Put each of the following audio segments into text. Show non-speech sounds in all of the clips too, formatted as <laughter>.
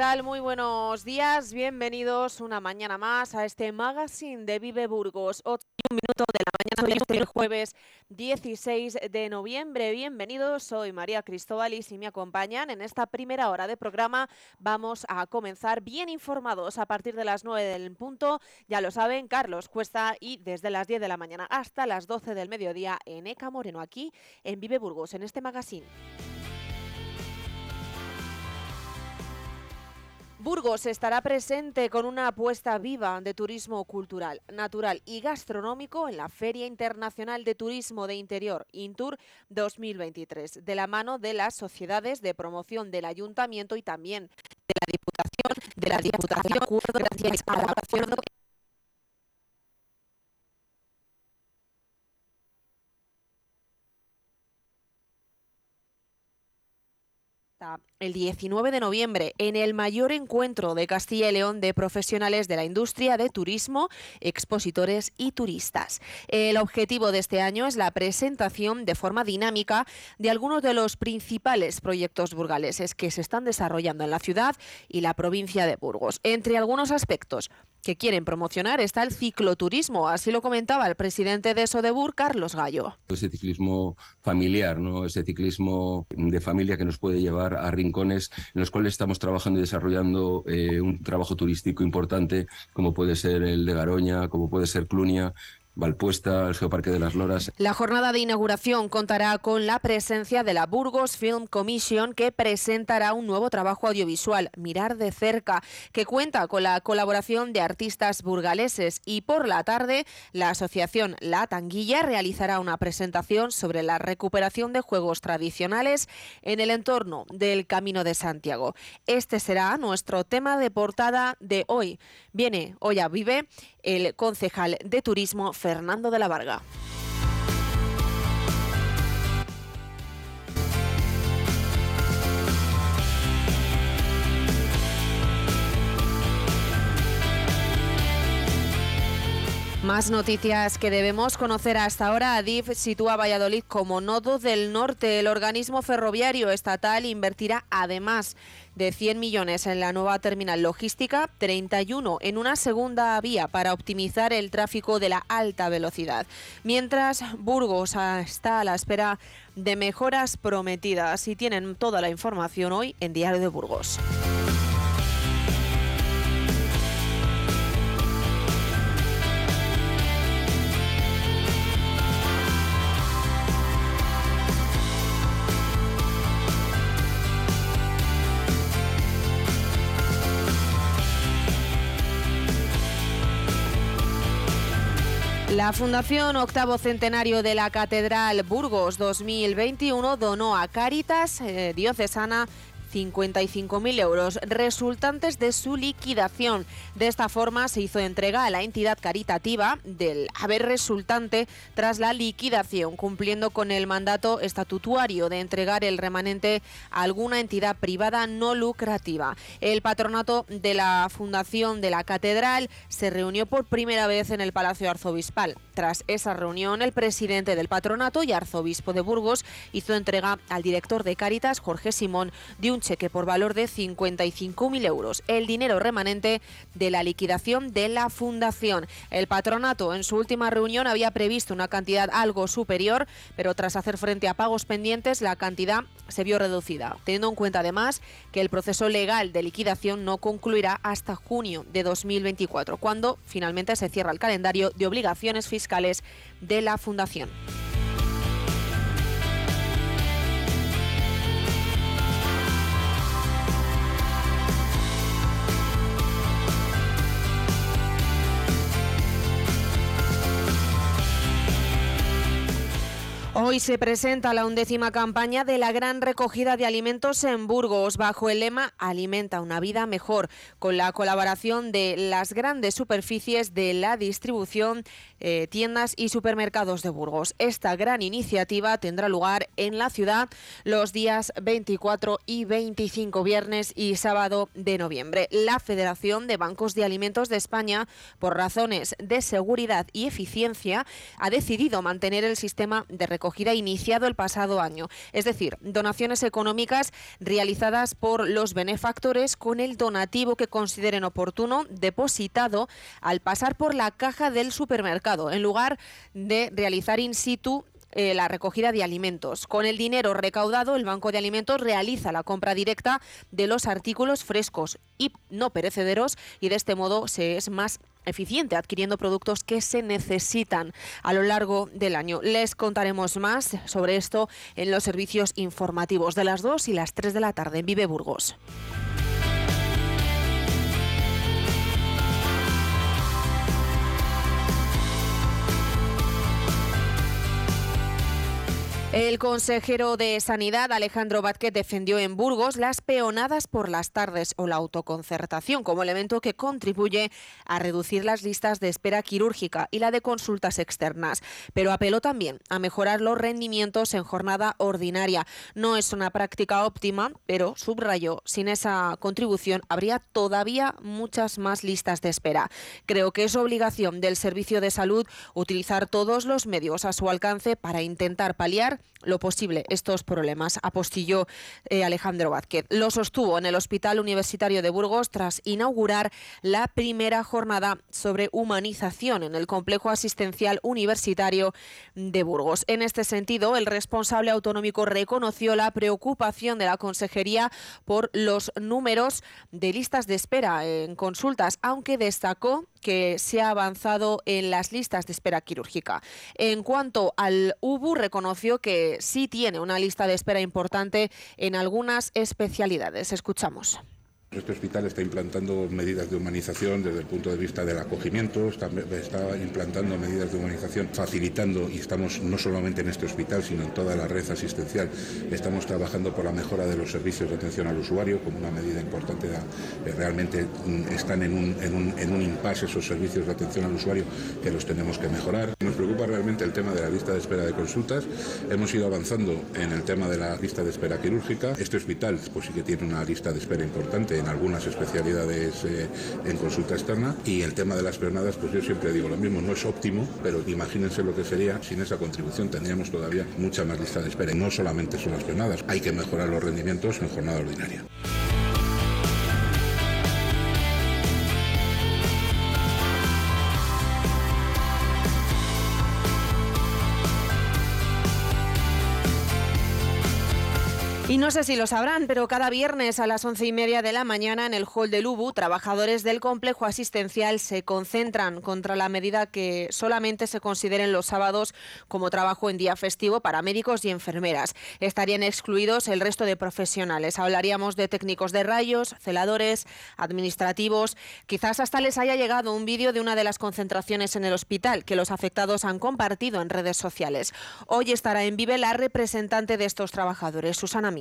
Muy buenos días. Bienvenidos una mañana más a este magazine de Vive Burgos. 8 y un minuto de la mañana del jueves 16 de noviembre. Bienvenidos. Soy María Cristóbal y si me acompañan en esta primera hora de programa vamos a comenzar bien informados a partir de las 9 del punto. Ya lo saben, Carlos Cuesta y desde las 10 de la mañana hasta las 12 del mediodía en ECA Moreno aquí en Vive Burgos en este magazine. Burgos estará presente con una apuesta viva de turismo cultural, natural y gastronómico en la Feria Internacional de Turismo de Interior, Intur 2023, de la mano de las sociedades de promoción del Ayuntamiento y también de la Diputación, de la Diputación, gracias al acuerdo el 19 de noviembre en el mayor encuentro de Castilla y León de profesionales de la industria de turismo, expositores y turistas. El objetivo de este año es la presentación de forma dinámica de algunos de los principales proyectos burgaleses que se están desarrollando en la ciudad y la provincia de Burgos. Entre algunos aspectos, que quieren promocionar está el cicloturismo, así lo comentaba el presidente de Sodebur, Carlos Gallo. Ese ciclismo familiar, ¿no? ese ciclismo de familia que nos puede llevar a rincones en los cuales estamos trabajando y desarrollando eh, un trabajo turístico importante, como puede ser el de Garoña, como puede ser Clunia, Valpuesta, el Geoparque de las Loras. La jornada de inauguración contará con la presencia de la Burgos Film Commission que presentará un nuevo trabajo audiovisual, Mirar de cerca, que cuenta con la colaboración de artistas burgaleses y por la tarde la asociación La Tanguilla realizará una presentación sobre la recuperación de juegos tradicionales en el entorno del Camino de Santiago. Este será nuestro tema de portada de hoy. Viene hoy a Vive el concejal de turismo Fernando de la Varga. Más noticias que debemos conocer hasta ahora. Adif sitúa Valladolid como nodo del norte. El organismo ferroviario estatal invertirá además de 100 millones en la nueva terminal logística, 31 en una segunda vía para optimizar el tráfico de la alta velocidad. Mientras Burgos está a la espera de mejoras prometidas y tienen toda la información hoy en Diario de Burgos. La Fundación Octavo Centenario de la Catedral Burgos 2021 donó a Cáritas eh, Diocesana 55.000 euros resultantes de su liquidación. De esta forma se hizo entrega a la entidad caritativa del haber resultante tras la liquidación, cumpliendo con el mandato estatutario de entregar el remanente a alguna entidad privada no lucrativa. El patronato de la Fundación de la Catedral se reunió por primera vez en el Palacio Arzobispal. Tras esa reunión, el presidente del patronato y arzobispo de Burgos hizo entrega al director de Cáritas, Jorge Simón, de un cheque por valor de 55.000 euros, el dinero remanente de la liquidación de la fundación. El patronato en su última reunión había previsto una cantidad algo superior, pero tras hacer frente a pagos pendientes, la cantidad se vio reducida, teniendo en cuenta además que el proceso legal de liquidación no concluirá hasta junio de 2024, cuando finalmente se cierra el calendario de obligaciones fiscales de la fundación. Hoy se presenta la undécima campaña de la gran recogida de alimentos en Burgos bajo el lema Alimenta una vida mejor, con la colaboración de las grandes superficies de la distribución, eh, tiendas y supermercados de Burgos. Esta gran iniciativa tendrá lugar en la ciudad los días 24 y 25, viernes y sábado de noviembre. La Federación de Bancos de Alimentos de España, por razones de seguridad y eficiencia, ha decidido mantener el sistema de recogida iniciado el pasado año, es decir, donaciones económicas realizadas por los benefactores con el donativo que consideren oportuno depositado al pasar por la caja del supermercado, en lugar de realizar in situ eh, la recogida de alimentos. Con el dinero recaudado, el Banco de Alimentos realiza la compra directa de los artículos frescos y no perecederos y de este modo se es más eficiente adquiriendo productos que se necesitan a lo largo del año. Les contaremos más sobre esto en los servicios informativos de las 2 y las 3 de la tarde en Vive Burgos. El consejero de Sanidad, Alejandro Vázquez, defendió en Burgos las peonadas por las tardes o la autoconcertación como elemento que contribuye a reducir las listas de espera quirúrgica y la de consultas externas. Pero apeló también a mejorar los rendimientos en jornada ordinaria. No es una práctica óptima, pero subrayó, sin esa contribución habría todavía muchas más listas de espera. Creo que es obligación del Servicio de Salud utilizar todos los medios a su alcance para intentar paliar lo posible estos problemas, apostilló eh, Alejandro Vázquez. Lo sostuvo en el Hospital Universitario de Burgos tras inaugurar la primera jornada sobre humanización en el complejo asistencial universitario de Burgos. En este sentido, el responsable autonómico reconoció la preocupación de la Consejería por los números de listas de espera en consultas, aunque destacó que se ha avanzado en las listas de espera quirúrgica. En cuanto al UBU, reconoció que sí tiene una lista de espera importante en algunas especialidades. Escuchamos. Este hospital está implantando medidas de humanización desde el punto de vista del acogimiento, está, implantando medidas de humanización facilitando, y estamos no solamente en este hospital, sino en toda la red asistencial, estamos trabajando por la mejora de los servicios de atención al usuario como una medida importante. De, realmente mm, están en, un, en un impasse esos servicios de atención al usuario que los tenemos que mejorar. Nos preocupa realmente el tema de la lista de espera de consultas. Hemos ido avanzando en el tema de la lista de espera quirúrgica. Este hospital pues sí que tiene una lista de espera importante en algunas especialidades eh, en consulta externa. Y el tema de las pernadas, pues yo siempre digo lo mismo, no es óptimo, pero imagínense lo que sería sin esa contribución. Tendríamos todavía mucha más lista de espera. Y no solamente son las pernadas, hay que mejorar los rendimientos en jornada ordinaria. Y no sé si lo sabrán, pero cada viernes a las once y media de la mañana en el hall del UBU, trabajadores del complejo asistencial se concentran contra la medida que solamente se consideren los sábados como trabajo en día festivo para médicos y enfermeras. Estarían excluidos el resto de profesionales. Hablaríamos de técnicos de rayos, celadores, administrativos. Quizás hasta les haya llegado un vídeo de una de las concentraciones en el hospital que los afectados han compartido en redes sociales. Hoy estará en Vive la representante de estos trabajadores, Susana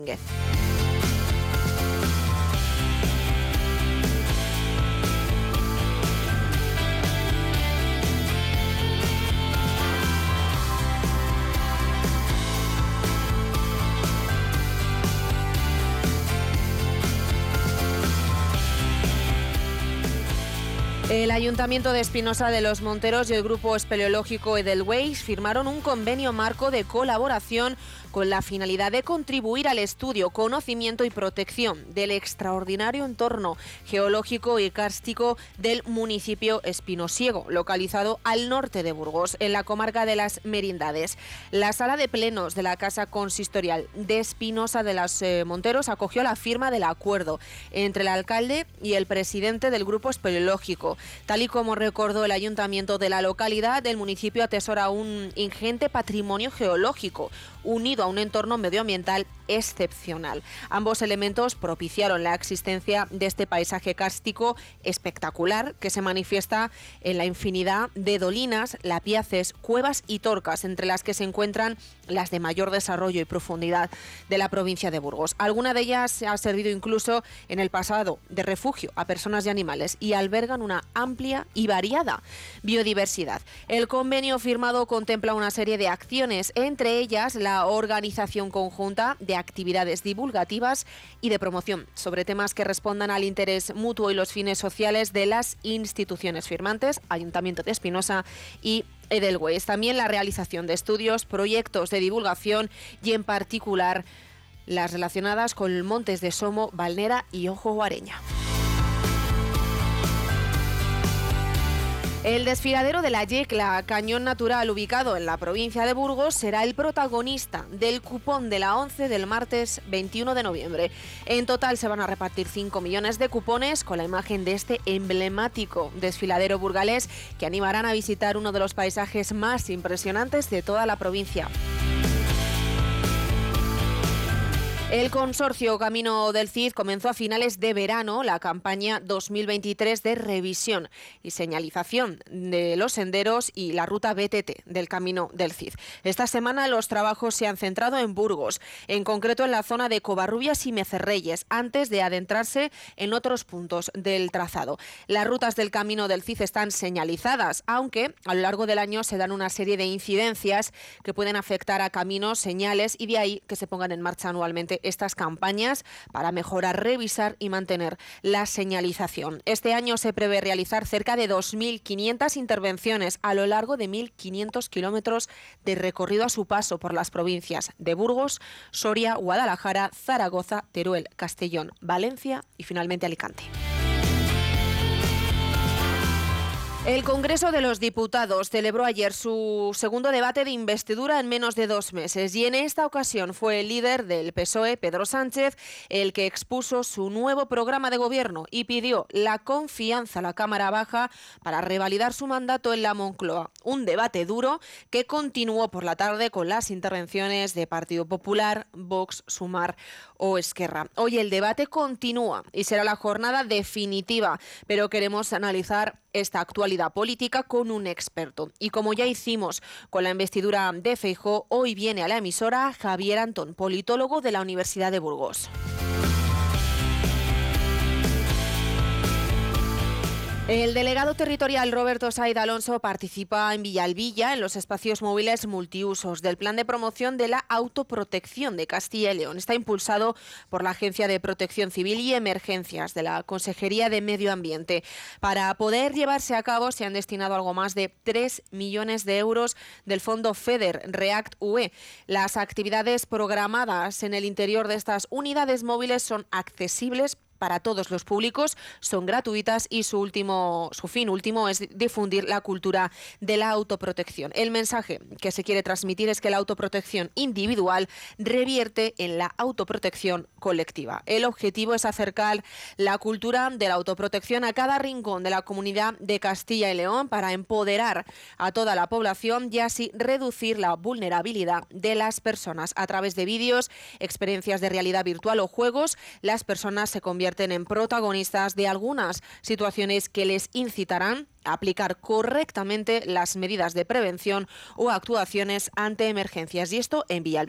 el Ayuntamiento de Espinosa de los Monteros y el Grupo Espeleológico Edelweiss firmaron un convenio marco de colaboración con la finalidad de contribuir al estudio, conocimiento y protección del extraordinario entorno geológico y cárstico del municipio Espinosciego, localizado al norte de Burgos, en la comarca de las Merindades. La sala de plenos de la Casa Consistorial de Espinosa de los eh, Monteros acogió la firma del acuerdo entre el alcalde y el presidente del grupo espeleológico. Tal y como recordó el ayuntamiento de la localidad, el municipio atesora un ingente patrimonio geológico unido a un entorno medioambiental excepcional. Ambos elementos propiciaron la existencia de este paisaje cárstico espectacular que se manifiesta en la infinidad de dolinas, lapiaces, cuevas y torcas, entre las que se encuentran las de mayor desarrollo y profundidad de la provincia de Burgos. Alguna de ellas ha servido incluso en el pasado de refugio a personas y animales y albergan una amplia y variada biodiversidad. El convenio firmado contempla una serie de acciones, entre ellas la organización conjunta de actividades divulgativas y de promoción sobre temas que respondan al interés mutuo y los fines sociales de las instituciones firmantes, Ayuntamiento de Espinosa y Edelweiss. También la realización de estudios, proyectos de divulgación y en particular las relacionadas con Montes de Somo, Valnera y Ojo Guareña. El desfiladero de la Yecla, cañón natural ubicado en la provincia de Burgos, será el protagonista del cupón de la 11 del martes 21 de noviembre. En total se van a repartir 5 millones de cupones con la imagen de este emblemático desfiladero burgalés que animarán a visitar uno de los paisajes más impresionantes de toda la provincia. El consorcio Camino del Cid comenzó a finales de verano la campaña 2023 de revisión y señalización de los senderos y la ruta BTT del Camino del Cid. Esta semana los trabajos se han centrado en Burgos, en concreto en la zona de Covarrubias y Mecerreyes, antes de adentrarse en otros puntos del trazado. Las rutas del Camino del Cid están señalizadas, aunque a lo largo del año se dan una serie de incidencias que pueden afectar a caminos, señales y de ahí que se pongan en marcha anualmente estas campañas para mejorar, revisar y mantener la señalización. Este año se prevé realizar cerca de 2.500 intervenciones a lo largo de 1.500 kilómetros de recorrido a su paso por las provincias de Burgos, Soria, Guadalajara, Zaragoza, Teruel, Castellón, Valencia y finalmente Alicante. El Congreso de los Diputados celebró ayer su segundo debate de investidura en menos de dos meses y en esta ocasión fue el líder del PSOE, Pedro Sánchez, el que expuso su nuevo programa de gobierno y pidió la confianza a la Cámara Baja para revalidar su mandato en la Moncloa. Un debate duro que continuó por la tarde con las intervenciones de Partido Popular, Vox, Sumar o Esquerra. Hoy el debate continúa y será la jornada definitiva, pero queremos analizar esta actualidad política con un experto. Y como ya hicimos con la investidura de Feijó, hoy viene a la emisora Javier Antón, politólogo de la Universidad de Burgos. El delegado territorial Roberto Said Alonso participa en Villalvilla en los espacios móviles multiusos del plan de promoción de la autoprotección de Castilla y León. Está impulsado por la Agencia de Protección Civil y Emergencias de la Consejería de Medio Ambiente. Para poder llevarse a cabo se han destinado algo más de 3 millones de euros del fondo FEDER React UE. Las actividades programadas en el interior de estas unidades móviles son accesibles para todos los públicos, son gratuitas y su último su fin último es difundir la cultura de la autoprotección. El mensaje que se quiere transmitir es que la autoprotección individual revierte en la autoprotección colectiva. El objetivo es acercar la cultura de la autoprotección a cada rincón de la comunidad de Castilla y León para empoderar a toda la población y así reducir la vulnerabilidad de las personas a través de vídeos, experiencias de realidad virtual o juegos. Las personas se convierten en protagonistas de algunas situaciones que les incitarán a aplicar correctamente las medidas de prevención o actuaciones ante emergencias. Y esto en Vía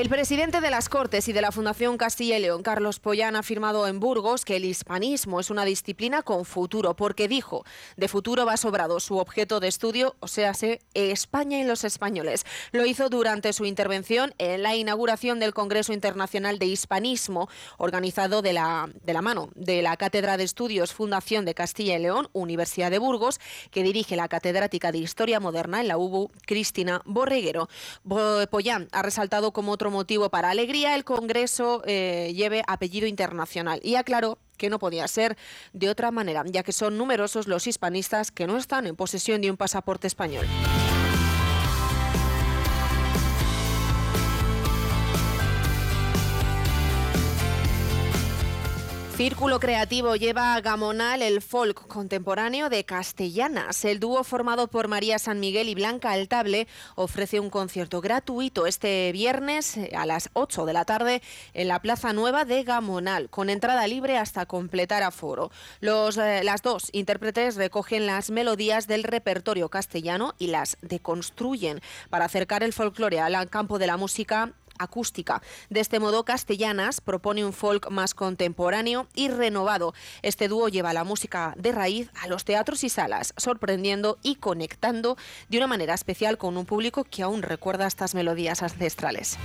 El presidente de las Cortes y de la Fundación Castilla y León, Carlos Pollán, ha afirmado en Burgos que el hispanismo es una disciplina con futuro, porque dijo, de futuro va sobrado su objeto de estudio, o sea, España y los españoles. Lo hizo durante su intervención en la inauguración del Congreso Internacional de Hispanismo, organizado de la, de la mano de la Cátedra de Estudios Fundación de Castilla y León, Universidad de Burgos, que dirige la catedrática de Historia Moderna en la UBU, Cristina Borreguero. Pollán ha resaltado como otro motivo para alegría el Congreso eh, lleve apellido internacional y aclaró que no podía ser de otra manera, ya que son numerosos los hispanistas que no están en posesión de un pasaporte español. Círculo Creativo lleva a Gamonal el folk contemporáneo de Castellanas. El dúo formado por María San Miguel y Blanca Altable ofrece un concierto gratuito este viernes eh, a las 8 de la tarde en la Plaza Nueva de Gamonal, con entrada libre hasta completar aforo. Los, eh, las dos intérpretes recogen las melodías del repertorio castellano y las deconstruyen para acercar el folclore al campo de la música acústica. De este modo, Castellanas propone un folk más contemporáneo y renovado. Este dúo lleva la música de raíz a los teatros y salas, sorprendiendo y conectando de una manera especial con un público que aún recuerda estas melodías ancestrales.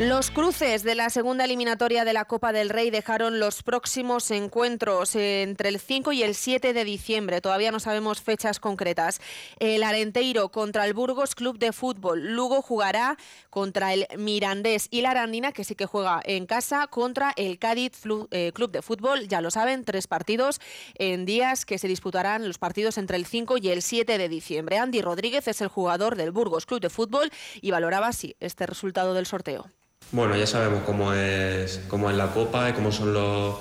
Los cruces de la segunda eliminatoria de la Copa del Rey dejaron los próximos encuentros entre el 5 y el 7 de diciembre. Todavía no sabemos fechas concretas. El Arenteiro contra el Burgos Club de Fútbol. Lugo jugará contra el Mirandés y la Arandina, que sí que juega en casa, contra el Cádiz eh, Club de Fútbol. Ya lo saben, tres partidos en días que se disputarán los partidos entre el 5 y el 7 de diciembre. Andy Rodríguez es el jugador del Burgos Club de Fútbol y valoraba así este resultado del sorteo. Bueno, ya sabemos cómo es, cómo es la Copa y cómo son los,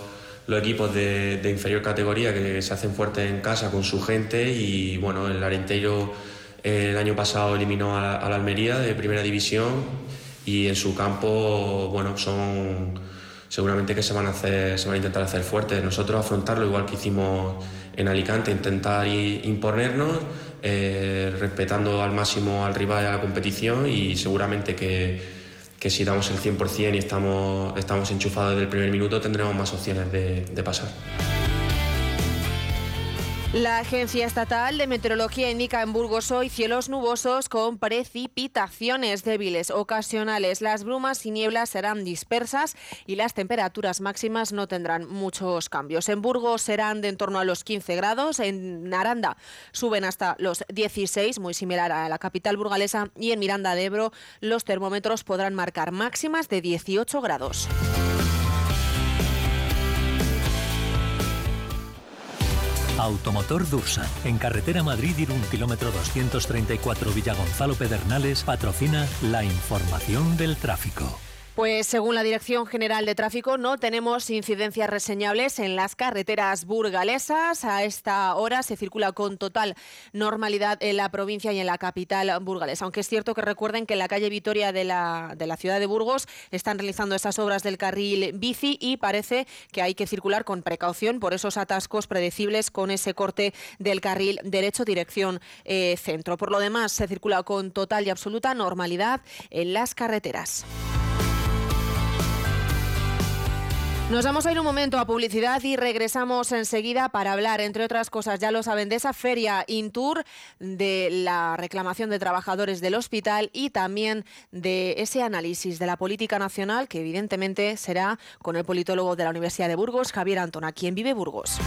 equipos de, inferior categoría que se hacen fuertes en casa con su gente y bueno, el Arenteiro el año pasado eliminó a, la Almería de primera división y en su campo, bueno, son seguramente que se van a hacer, se van a intentar hacer fuertes. Nosotros afrontarlo igual que hicimos en Alicante, intentar imponernos, eh, respetando al máximo al rival y a la competición y seguramente que que si damos el 100% y estamos, estamos enchufados desde el primer minuto tendremos más opciones de, de pasar. La Agencia Estatal de Meteorología indica en Burgos hoy cielos nubosos con precipitaciones débiles ocasionales. Las brumas y nieblas serán dispersas y las temperaturas máximas no tendrán muchos cambios. En Burgos serán de en torno a los 15 grados, en Naranda suben hasta los 16, muy similar a la capital burgalesa, y en Miranda de Ebro los termómetros podrán marcar máximas de 18 grados. Automotor Dursa, en carretera Madrid-Irún, kilómetro 234 Villagonzalo Pedernales, patrocina la información del tráfico. Pues según la Dirección General de Tráfico no tenemos incidencias reseñables en las carreteras burgalesas. A esta hora se circula con total normalidad en la provincia y en la capital burgalesa. Aunque es cierto que recuerden que en la calle Vitoria de la, ciudad de Burgos están realizando esas obras del carril bici y parece que hay que circular con precaución por esos atascos predecibles con ese corte del carril derecho dirección eh, centro. Por lo demás se circula con total y absoluta normalidad en las carreteras. Nos vamos a ir un momento a publicidad y regresamos enseguida para hablar, entre otras cosas, ya lo saben, de esa feria Intour, de la reclamación de trabajadores del hospital y también de ese análisis de la política nacional que evidentemente será con el politólogo de la Universidad de Burgos, Javier Antona, quien vive Burgos.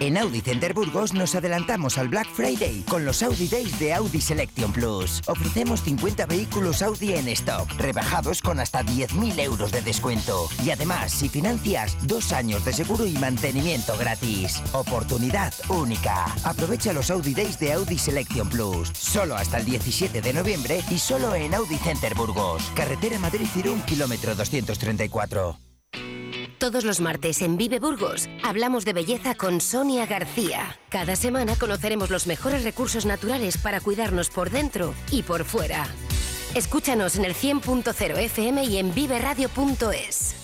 En Audi Center Burgos nos adelantamos al Black Friday con los Audi Days de Audi Selection Plus. Ofrecemos 50 vehículos Audi en stock, rebajados con hasta 10.000 euros de descuento. Y además, si financias, dos años de seguro y mantenimiento gratis. Oportunidad única. Aprovecha los Audi Days de Audi Selection Plus. Solo hasta el 17 de noviembre y solo en Audi Center Burgos. Carretera Madrid-Cirún, kilómetro 234. Todos los martes en Vive Burgos hablamos de belleza con Sonia García. Cada semana conoceremos los mejores recursos naturales para cuidarnos por dentro y por fuera. Escúchanos en el 100.0 FM y en viveradio.es.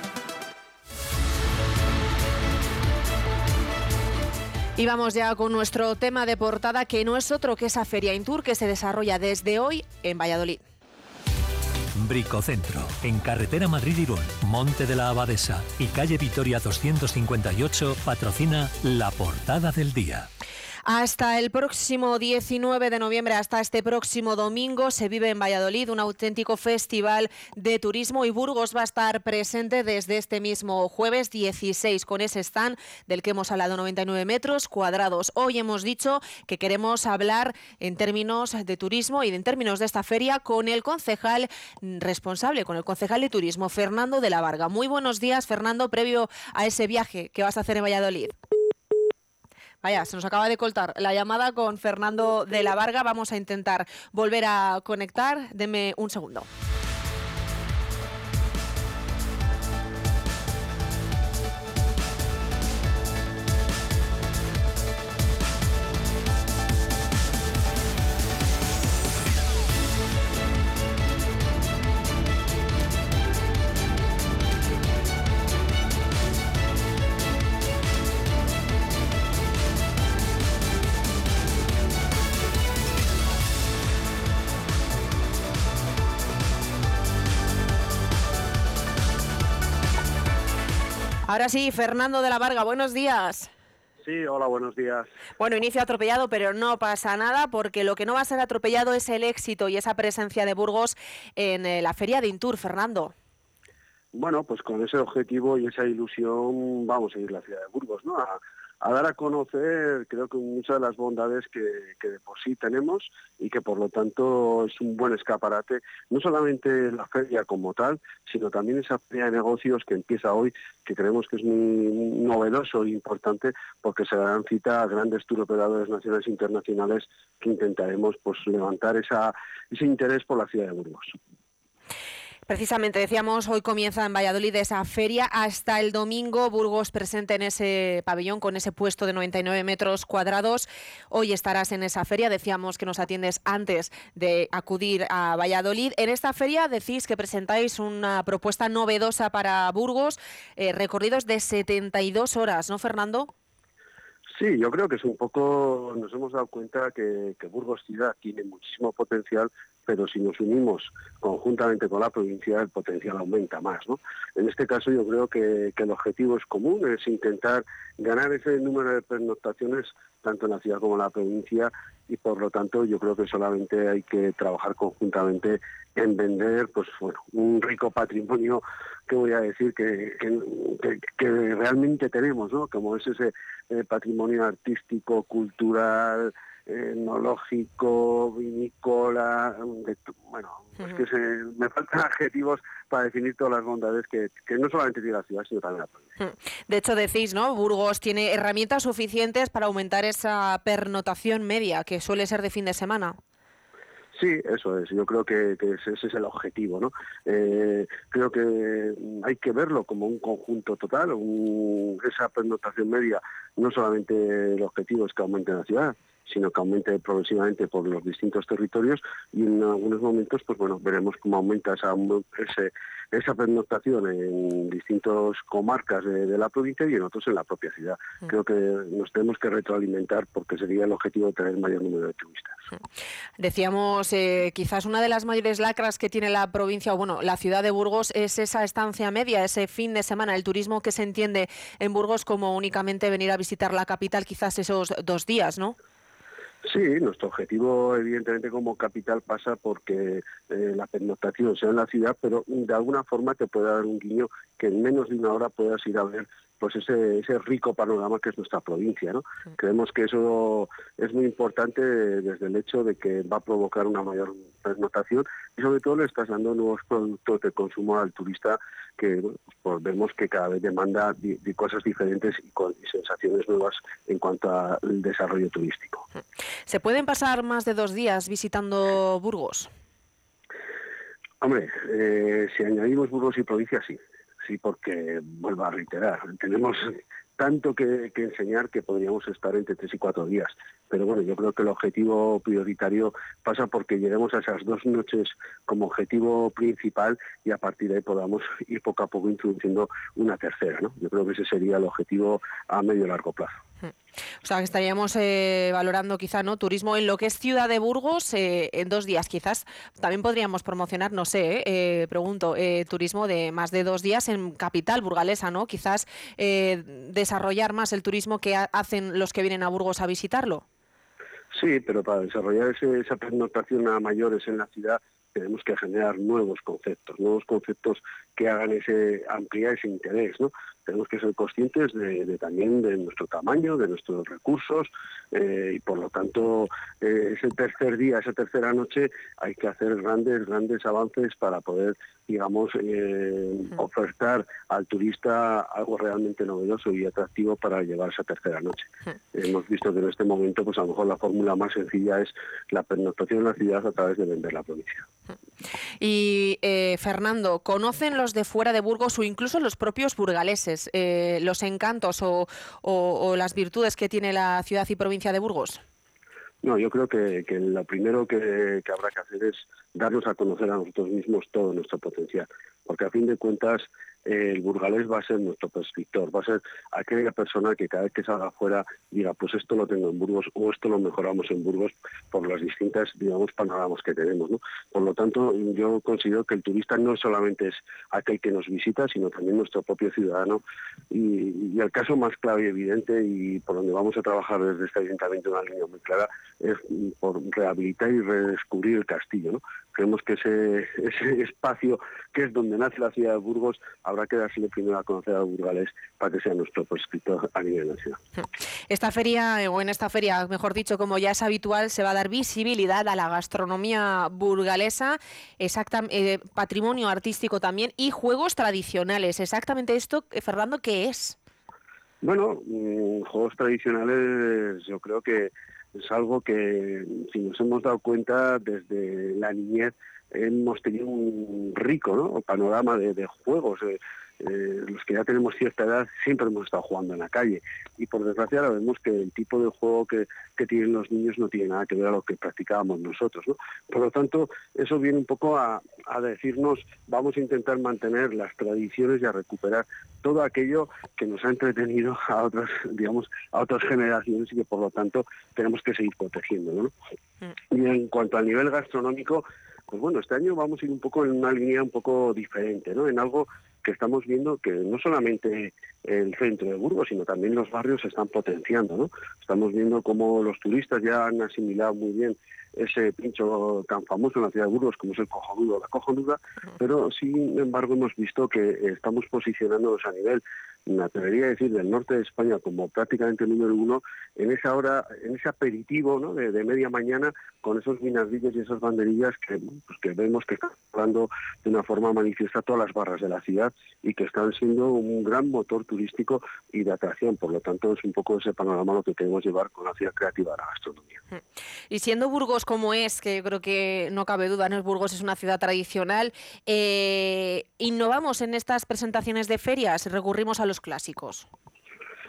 Y vamos ya con nuestro tema de portada, que no es otro que esa Feria Intour que se desarrolla desde hoy en Valladolid. Bricocentro, en carretera Madrid-Irún, Monte de la Abadesa y calle Vitoria 258, patrocina la portada del día. Hasta el próximo 19 de noviembre, hasta este próximo domingo, se vive en Valladolid un auténtico festival de turismo y Burgos va a estar presente desde este mismo jueves 16 con ese stand del que hemos hablado 99 metros cuadrados. Hoy hemos dicho que queremos hablar en términos de turismo y en términos de esta feria con el concejal responsable, con el concejal de turismo, Fernando de la Varga. Muy buenos días, Fernando, previo a ese viaje que vas a hacer en Valladolid. Vaya, se nos acaba de cortar la llamada con Fernando de la Varga. Vamos a intentar volver a conectar. Deme un segundo. Ahora sí, Fernando de la Varga, buenos días. Sí, hola, buenos días. Bueno, inicio atropellado, pero no pasa nada porque lo que no va a ser atropellado es el éxito y esa presencia de Burgos en eh, la feria de Intur, Fernando. Bueno, pues con ese objetivo y esa ilusión vamos a ir a la ciudad de Burgos, ¿no? a dar a conocer, creo que muchas de las bondades que, de por sí tenemos y que por lo tanto es un buen escaparate, no solamente la feria como tal, sino también esa feria de negocios que empieza hoy, que creemos que es muy novedoso e importante porque se darán cita a grandes turoperadores nacionales e internacionales que intentaremos pues levantar esa, ese interés por la ciudad de Burgos. Precisamente decíamos, hoy comienza en Valladolid esa feria hasta el domingo. Burgos presente en ese pabellón con ese puesto de 99 metros cuadrados. Hoy estarás en esa feria. Decíamos que nos atiendes antes de acudir a Valladolid. En esta feria decís que presentáis una propuesta novedosa para Burgos, eh, recorridos de 72 horas, ¿no, Fernando? Sí, yo creo que es un poco, nos hemos dado cuenta que, Burgos Ciudad tiene muchísimo potencial pero si nos unimos conjuntamente con la provincia, el potencial aumenta más. ¿no? En este caso yo creo que, el objetivo es común, es intentar ganar ese número de pernoctaciones tanto en la ciudad como en la provincia y por lo tanto yo creo que solamente hay que trabajar conjuntamente en vender pues bueno, un rico patrimonio que voy a decir que, que, realmente tenemos, ¿no? como es ese eh, patrimonio artístico, cultural, etnológico, vinícola, bueno, es que se, me faltan <laughs> adjetivos para definir todas las bondades que, no solamente tiene la ciudad, sino también la provincia. De hecho, decís, ¿no? Burgos tiene herramientas suficientes para aumentar esa pernotación media, que suele ser de fin de semana. Sí, eso es. Yo creo que, ese, es el objetivo, ¿no? Eh, creo que hay que verlo como un conjunto total. esa pernotación media, no solamente el objetivo es que aumente la ciudad, sino que aumente progresivamente por los distintos territorios y en algunos momentos, pues bueno, veremos cómo aumenta esa, esa pernoctación en distintas comarcas de, la provincia y en otros en la propia ciudad. Mm. Creo que nos tenemos que retroalimentar porque sería el objetivo de tener mayor número de turistas. Mm. Decíamos, eh, quizás una de las mayores lacras que tiene la provincia, o bueno, la ciudad de Burgos, es esa estancia media, ese fin de semana, el turismo que se entiende en Burgos como únicamente venir a visitar la capital quizás esos dos días, ¿no? Sí, nuestro objetivo evidentemente como capital pasa porque eh, la pernoctación sea en la ciudad, pero de alguna forma te puede dar un guiño que en menos de una hora puedas ir a ver pues ese, ese rico panorama que es nuestra provincia. ¿no? Creemos que eso es muy importante desde el hecho de que va a provocar una mayor pernotación y sobre todo le estás dando nuevos productos de consumo al turista que pues vemos que cada vez demanda de, cosas diferentes y con sensaciones nuevas en cuanto al desarrollo turístico. ¿Se pueden pasar más de dos días visitando Burgos? Hombre, eh, si añadimos Burgos y provincia, sí sí, porque vuelvo a reiterar, tenemos tanto que, enseñar que podríamos estar entre tres y cuatro días. Pero bueno, yo creo que el objetivo prioritario pasa porque lleguemos a esas dos noches como objetivo principal y a partir de ahí podamos ir poco a poco introduciendo una tercera. ¿no? Yo creo que ese sería el objetivo a medio y largo plazo. O sea, que estaríamos eh, valorando quizá no turismo en lo que es Ciudad de Burgos eh, en dos días. Quizás también podríamos promocionar, no sé, eh, pregunto, turismo de más de dos días en capital burgalesa, ¿no? Quizás eh, desarrollar más el turismo que hacen los que vienen a Burgos a visitarlo. Sí, pero para desarrollar esa pernoctación a mayores en la ciudad tenemos que generar nuevos conceptos, nuevos conceptos que hagan ese ampliar ese interés, ¿no? Tenemos que ser conscientes de, también de nuestro tamaño, de nuestros recursos eh, y por lo tanto eh, ese tercer día, esa tercera noche hay que hacer grandes, grandes avances para poder, digamos, eh, ofertar al turista algo realmente novedoso y atractivo para llevar esa tercera noche. Hemos visto que en este momento, pues a lo mejor la fórmula más sencilla es la pernoctación en la ciudad a través de vender la provincia. Y Fernando, ¿conocen los de fuera de Burgos o incluso los propios burgaleses eh, los encantos o, las virtudes que tiene la ciudad y provincia de Burgos? No, yo creo que, lo primero que, habrá que hacer es darnos a conocer a nosotros mismos todo nuestro potencial, porque a fin de cuentas el burgalés va a ser nuestro prescriptor, va a ser aquella persona que cada vez que salga afuera diga, pues esto lo tengo en Burgos o esto lo mejoramos en Burgos por las distintas, digamos, panoramas que tenemos. Por lo tanto, yo considero que el turista no solamente es aquel que nos visita, sino también nuestro propio ciudadano. Y, el caso más claro y evidente, y por donde vamos a trabajar desde este ayuntamiento una línea muy clara, es por rehabilitar y redescubrir el castillo. Creemos que <laughs> ese espacio que es donde nace la ciudad de Burgos habrá que darse primero a conocer a Burgales para que sea nuestro prescriptor a nivel nacional. Esta feria, o en esta feria, mejor dicho, como ya es habitual, se va a dar visibilidad a la gastronomía burgalesa, exacta, eh, patrimonio artístico también y juegos tradicionales. Exactamente esto, eh, Fernando, ¿qué es? Bueno, mm, juegos tradicionales yo creo que es algo que, si nos hemos dado cuenta desde la niñez, hemos tenido un rico panorama de, juegos. Eh, los que ya tenemos cierta edad siempre hemos estado jugando en la calle y por desgracia ahora vemos que el tipo de juego que, tienen los niños no tiene nada que ver a lo que practicábamos nosotros. Por lo tanto, eso viene un poco a, decirnos vamos a intentar mantener las tradiciones y a recuperar todo aquello que nos ha entretenido a otras, digamos, a otras generaciones y que por lo tanto tenemos que seguir protegiendo. Mm. Y en cuanto al nivel gastronómico, pues bueno, este año vamos a ir un poco en una línea un poco diferente, ¿no? En algo que estamos viendo que no solamente el centro de Burgos, sino también los barrios se están potenciando, ¿no? Estamos viendo cómo los turistas ya han asimilado muy bien ese pincho tan famoso en la ciudad de Burgos como es el cojonudo la cojonuda, pero sin embargo hemos visto que estamos posicionándonos a nivel me atrevería a decir, del norte de España como prácticamente número uno, en esa hora, en ese aperitivo ¿no? de, media mañana con esos vinardillos y esas banderillas que, pues, que vemos que están hablando de una forma manifiesta todas las barras de la ciudad y que están siendo un gran motor turístico y de atracción. Por lo tanto, es un poco ese panorama lo que queremos llevar con la ciudad creativa de la gastronomía. Y siendo Burgos como es, que creo que no cabe duda, ¿no? Burgos es una ciudad tradicional, eh, innovamos en estas presentaciones de ferias, recurrimos a los clásicos?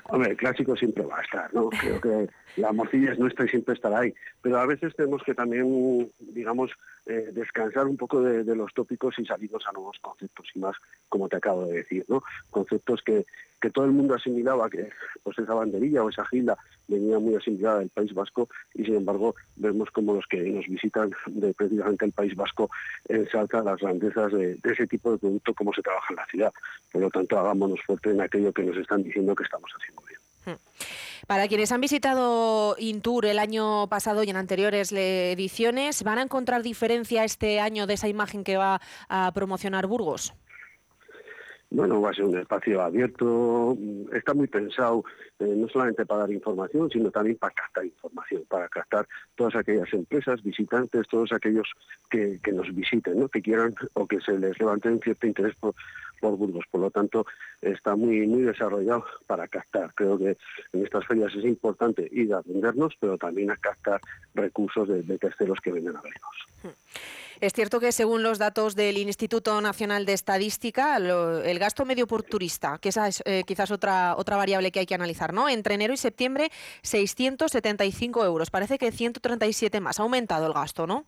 Hombre, el clásico siempre va a estar, ¿no? <laughs> Creo que la morcilla es nuestra y siempre estará ahí. Pero a veces tenemos que también, digamos, eh, descansar un poco de, los tópicos y salirnos a nuevos conceptos y más, como te acabo de decir, ¿no? Conceptos que, que todo el mundo asimilaba, que pues esa banderilla o esa gilda venía muy asimilada del País Vasco y sin embargo vemos como los que nos visitan de precisamente el País Vasco ensaltan las grandezas de, ese tipo de producto, cómo se trabaja en la ciudad. Por lo tanto, hagámonos fuerte en aquello que nos están diciendo que estamos haciendo bien. Hmm. Para quienes han visitado Intour el año pasado y en anteriores ediciones, ¿van a encontrar diferencia este año de esa imagen que va a promocionar Burgos? Bueno, va a ser un espacio abierto, está muy pensado eh, no solamente para dar información, sino también para captar información, para captar todas aquellas empresas, visitantes, todos aquellos que, nos visiten, ¿no? que quieran o que se les levante un cierto interés por, por Burgos. Por lo tanto, está muy, muy desarrollado para captar. Creo que en estas ferias es importante ir a vendernos, pero también a captar recursos de, terceros que vengan a vernos. Es cierto que según los datos del Instituto Nacional de Estadística, el gasto medio por turista, que esa es eh, quizás otra, otra variable que hay que analizar, ¿no? Entre enero y septiembre, 675 euros. Parece que 137 más. Ha aumentado el gasto, ¿no?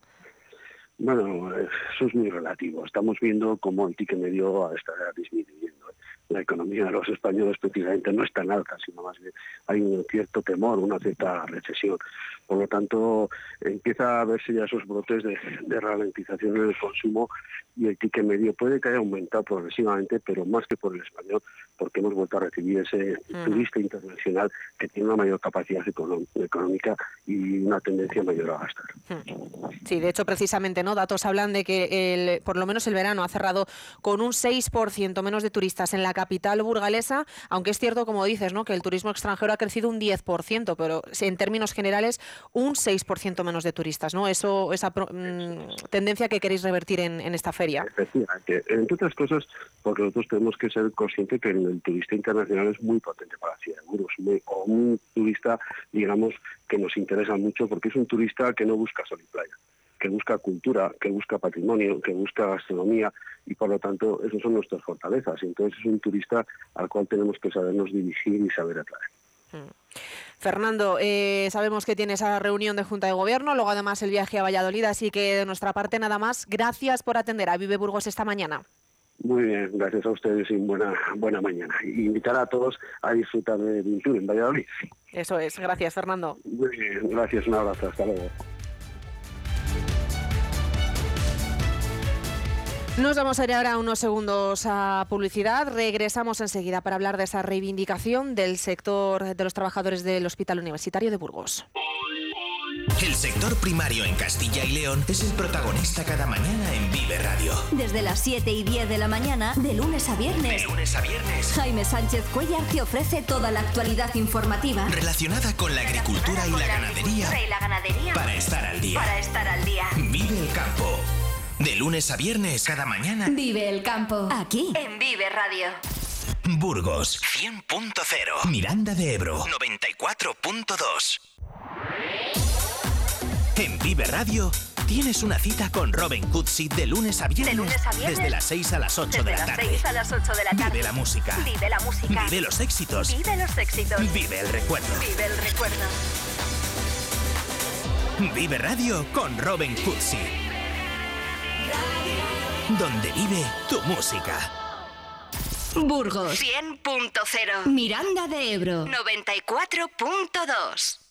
Bueno, eso es muy relativo. Estamos viendo cómo el ticket medio está disminuyendo. La economía de los españoles prácticamente no es tan alta, sino más bien hay un cierto temor, una cierta recesión. Por lo tanto, empieza a verse ya esos brotes de, de ralentización en el consumo y el ticket medio puede que haya aumentado progresivamente, pero más que por el español, porque hemos vuelto a recibir ese turista internacional que tiene una mayor capacidad económica y una tendencia mayor a gastar. Sí, de hecho, precisamente, ¿no? Datos hablan de que el, por lo menos el verano ha cerrado con un 6% menos de turistas en la capital burgalesa, aunque es cierto, como dices, ¿no? Que el turismo extranjero ha crecido un 10%, pero en términos generales un 6% menos de turistas, ¿no? Eso, esa pro- mm, tendencia que queréis revertir en, en esta feria. Efectivamente, entre otras cosas, porque nosotros tenemos que ser conscientes que el turista internacional es muy potente para la ciudad de o un turista, digamos, que nos interesa mucho, porque es un turista que no busca sol y playa, que busca cultura, que busca patrimonio, que busca gastronomía, y por lo tanto, esas son nuestras fortalezas. Entonces es un turista al cual tenemos que sabernos dirigir y saber atraer. Fernando, eh, sabemos que tienes esa reunión de Junta de Gobierno, luego además el viaje a Valladolid, así que de nuestra parte nada más. Gracias por atender a Vive Burgos esta mañana. Muy bien, gracias a ustedes y buena, buena mañana. Invitar a todos a disfrutar de Vintur en Valladolid. Eso es, gracias Fernando. Muy bien, gracias, un abrazo, hasta luego. Nos vamos a ir ahora unos segundos a publicidad. Regresamos enseguida para hablar de esa reivindicación del sector de los trabajadores del Hospital Universitario de Burgos. El sector primario en Castilla y León es el protagonista cada mañana en Vive Radio. Desde las 7 y 10 de la mañana, de lunes a viernes. De lunes a viernes. Jaime Sánchez Cuellar te ofrece toda la actualidad informativa. Relacionada con la agricultura y la ganadería. y la ganadería. Para estar al día. Para estar al día. Vive el campo. De lunes a viernes cada mañana. Vive el campo. Aquí. En Vive Radio. Burgos 100.0. Miranda de Ebro 94.2. En Vive Radio tienes una cita con Robin Cootsy de lunes a viernes. De lunes a viernes. Desde las 6 a las 8 Desde de la las tarde. 6 a las 8 de la tarde. Vive la música. Vive la música. Vive los éxitos. Vive los éxitos. Vive el recuerdo. Vive el recuerdo. Vive Radio con Robin Cootsy. Donde vive tu música. Burgos 100.0. Miranda de Ebro 94.2.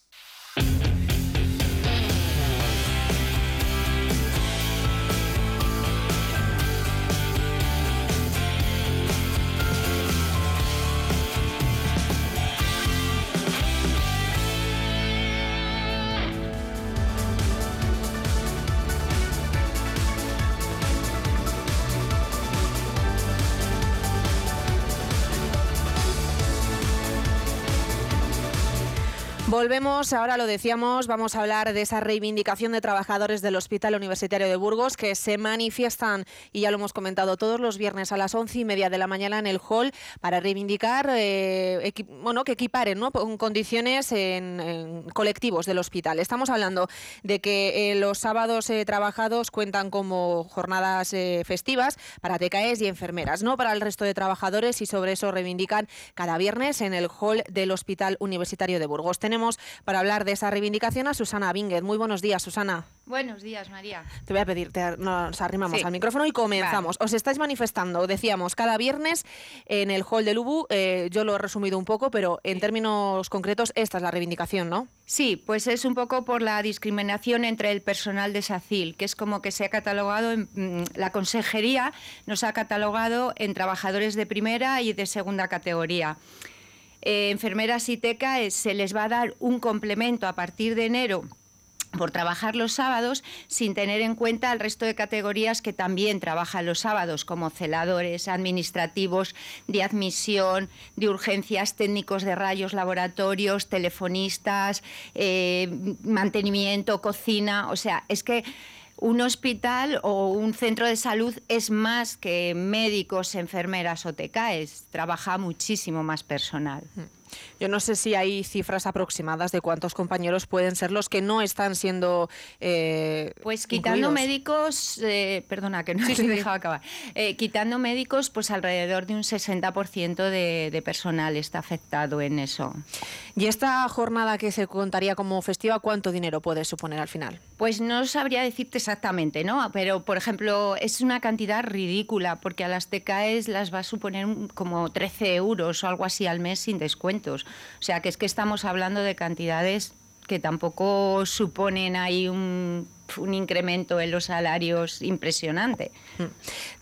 Volvemos, ahora lo decíamos, vamos a hablar de esa reivindicación de trabajadores del Hospital Universitario de Burgos que se manifiestan, y ya lo hemos comentado, todos los viernes a las once y media de la mañana en el hall para reivindicar eh, bueno, que equiparen ¿no? con condiciones en, colectivos del hospital. Estamos hablando de que eh, los sábados eh, trabajados cuentan como jornadas festivas para TKEs y enfermeras, no para el resto de trabajadores y sobre eso reivindican cada viernes en el hall del Hospital Universitario de Burgos. Tenemos para hablar de esa reivindicación a Susana Vínguez. Muy buenos días, Susana. Buenos días, María. Te voy a pedir, te- nos arrimamos Sí. al micrófono y comenzamos. Os estáis manifestando, decíamos, cada viernes en el hall del UBU. eh, yo lo he resumido un poco, pero en términos concretos, esta es la reivindicación, ¿no? Sí, pues es un poco por la discriminación entre el personal de SACIL, que es como que se ha catalogado, en, mm, la consejería nos ha catalogado en trabajadores de primera y de segunda categoría. Eh, enfermeras y TECA se les va a dar un complemento a partir de enero por trabajar los sábados sin tener en cuenta el resto de categorías que también trabajan los sábados, como celadores, administrativos, de admisión, de urgencias, técnicos de rayos, laboratorios, telefonistas, eh, mantenimiento, cocina. O sea, es que un hospital o un centro de salud es más que médicos, enfermeras o TECAES, trabaja muchísimo más personal. Yo no sé si hay cifras aproximadas de cuántos compañeros pueden ser los que no están siendo. eh, Pues quitando incluidos. médicos, eh, perdona que no Sí, te sí, he dejado acabar, Eh, quitando médicos, pues alrededor de un 60% de, de personal está afectado en eso. ¿Y esta jornada que se contaría como festiva, cuánto dinero puede suponer al final? Pues no sabría decirte exactamente, ¿no? Pero, por ejemplo, es una cantidad ridícula, porque a las TKEs las va a suponer como 13 euros o algo así al mes sin descuentos. O sea, que es que estamos hablando de cantidades que tampoco suponen ahí un, un incremento en los salarios impresionante. Mm.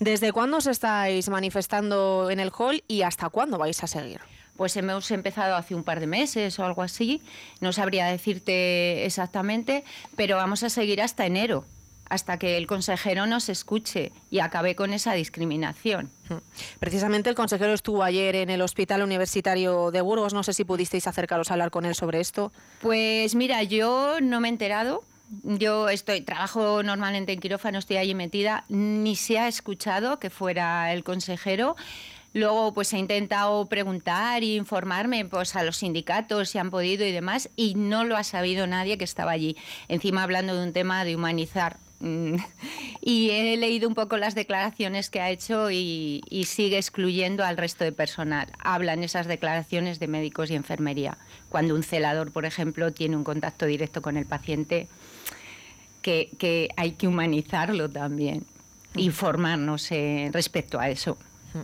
¿Desde cuándo os estáis manifestando en el hall y hasta cuándo vais a seguir? Pues hemos empezado hace un par de meses o algo así, no sabría decirte exactamente, pero vamos a seguir hasta enero hasta que el consejero nos escuche y acabe con esa discriminación. Mm. Precisamente el consejero estuvo ayer en el Hospital Universitario de Burgos. No sé si pudisteis acercaros a hablar con él sobre esto. Pues mira, yo no me he enterado. Yo estoy, trabajo normalmente en quirófano, estoy allí metida, ni se ha escuchado que fuera el consejero. Luego, pues he intentado preguntar e informarme pues, a los sindicatos si han podido y demás, y no lo ha sabido nadie que estaba allí. Encima hablando de un tema de humanizar. <laughs> y he leído un poco las declaraciones que ha hecho y, sigue excluyendo al resto de personal. Hablan esas declaraciones de médicos y enfermería. Cuando un celador, por ejemplo, tiene un contacto directo con el paciente, que, hay que humanizarlo también, mm. informarnos eh, respecto a eso. Mm.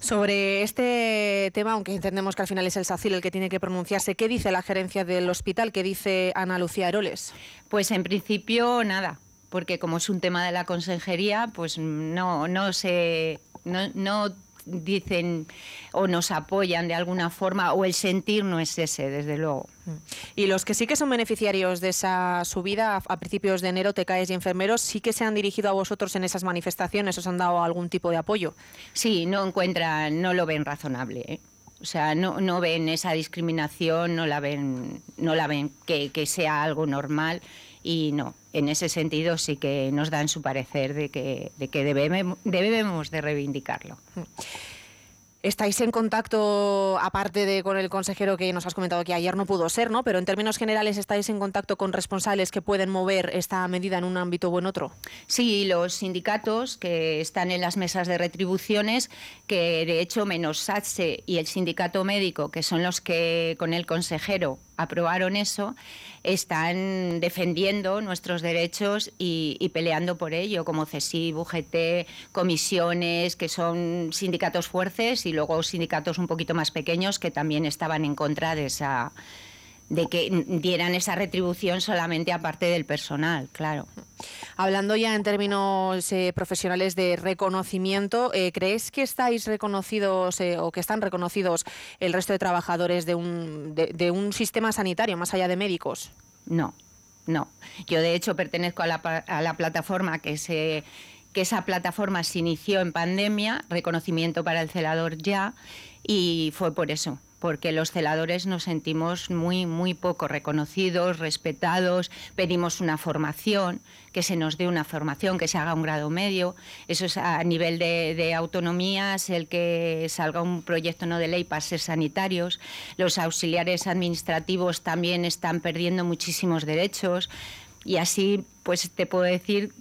Sobre este tema, aunque entendemos que al final es el SACIL el que tiene que pronunciarse, ¿qué dice la gerencia del hospital? ¿Qué dice Ana Lucía Heroles? Pues en principio nada, porque como es un tema de la consejería, pues no, no se... No, dicen o nos apoyan de alguna forma o el sentir no es ese, desde luego. Mm. Y los que sí que son beneficiarios de esa subida a principios de enero, TECAES y enfermeros, sí que se han dirigido a vosotros en esas manifestaciones, os han dado algún tipo de apoyo. Sí, no encuentran, no lo ven razonable. ¿eh? O sea, no, no ven esa discriminación, no la ven, no la ven que, que sea algo normal y no, en ese sentido sí que nos dan su parecer de que, de que debemos, debemos de reivindicarlo. Estáis en contacto, aparte de con el consejero que nos has comentado que ayer no pudo ser, ¿no? Pero en términos generales, ¿estáis en contacto con responsables que pueden mover esta medida en un ámbito o en otro? Sí, los sindicatos que están en las mesas de retribuciones, que de hecho menos SATSE y el sindicato médico, que son los que con el consejero aprobaron eso, están defendiendo nuestros derechos y, peleando por ello, como CESIB, UGT, comisiones, que son sindicatos fuertes y luego sindicatos un poquito más pequeños que también estaban en contra de esa de que dieran esa retribución solamente aparte del personal, claro. Hablando ya en términos eh, profesionales de reconocimiento, eh, ¿crees que estáis reconocidos eh, o que están reconocidos el resto de trabajadores de un, de, un sistema sanitario, más allá de médicos? No, no. Yo de hecho pertenezco a la, a la plataforma que se que esa plataforma se inició en pandemia, reconocimiento para el celador ya, y fue por eso, porque los celadores nos sentimos muy, muy poco reconocidos, respetados, pedimos una formación, que se nos dé una formación, que se haga un grado medio. Eso es a nivel de, de autonomías, el que salga un proyecto no de ley para ser sanitarios. Los auxiliares administrativos también están perdiendo muchísimos derechos. Y así, pues te puedo decir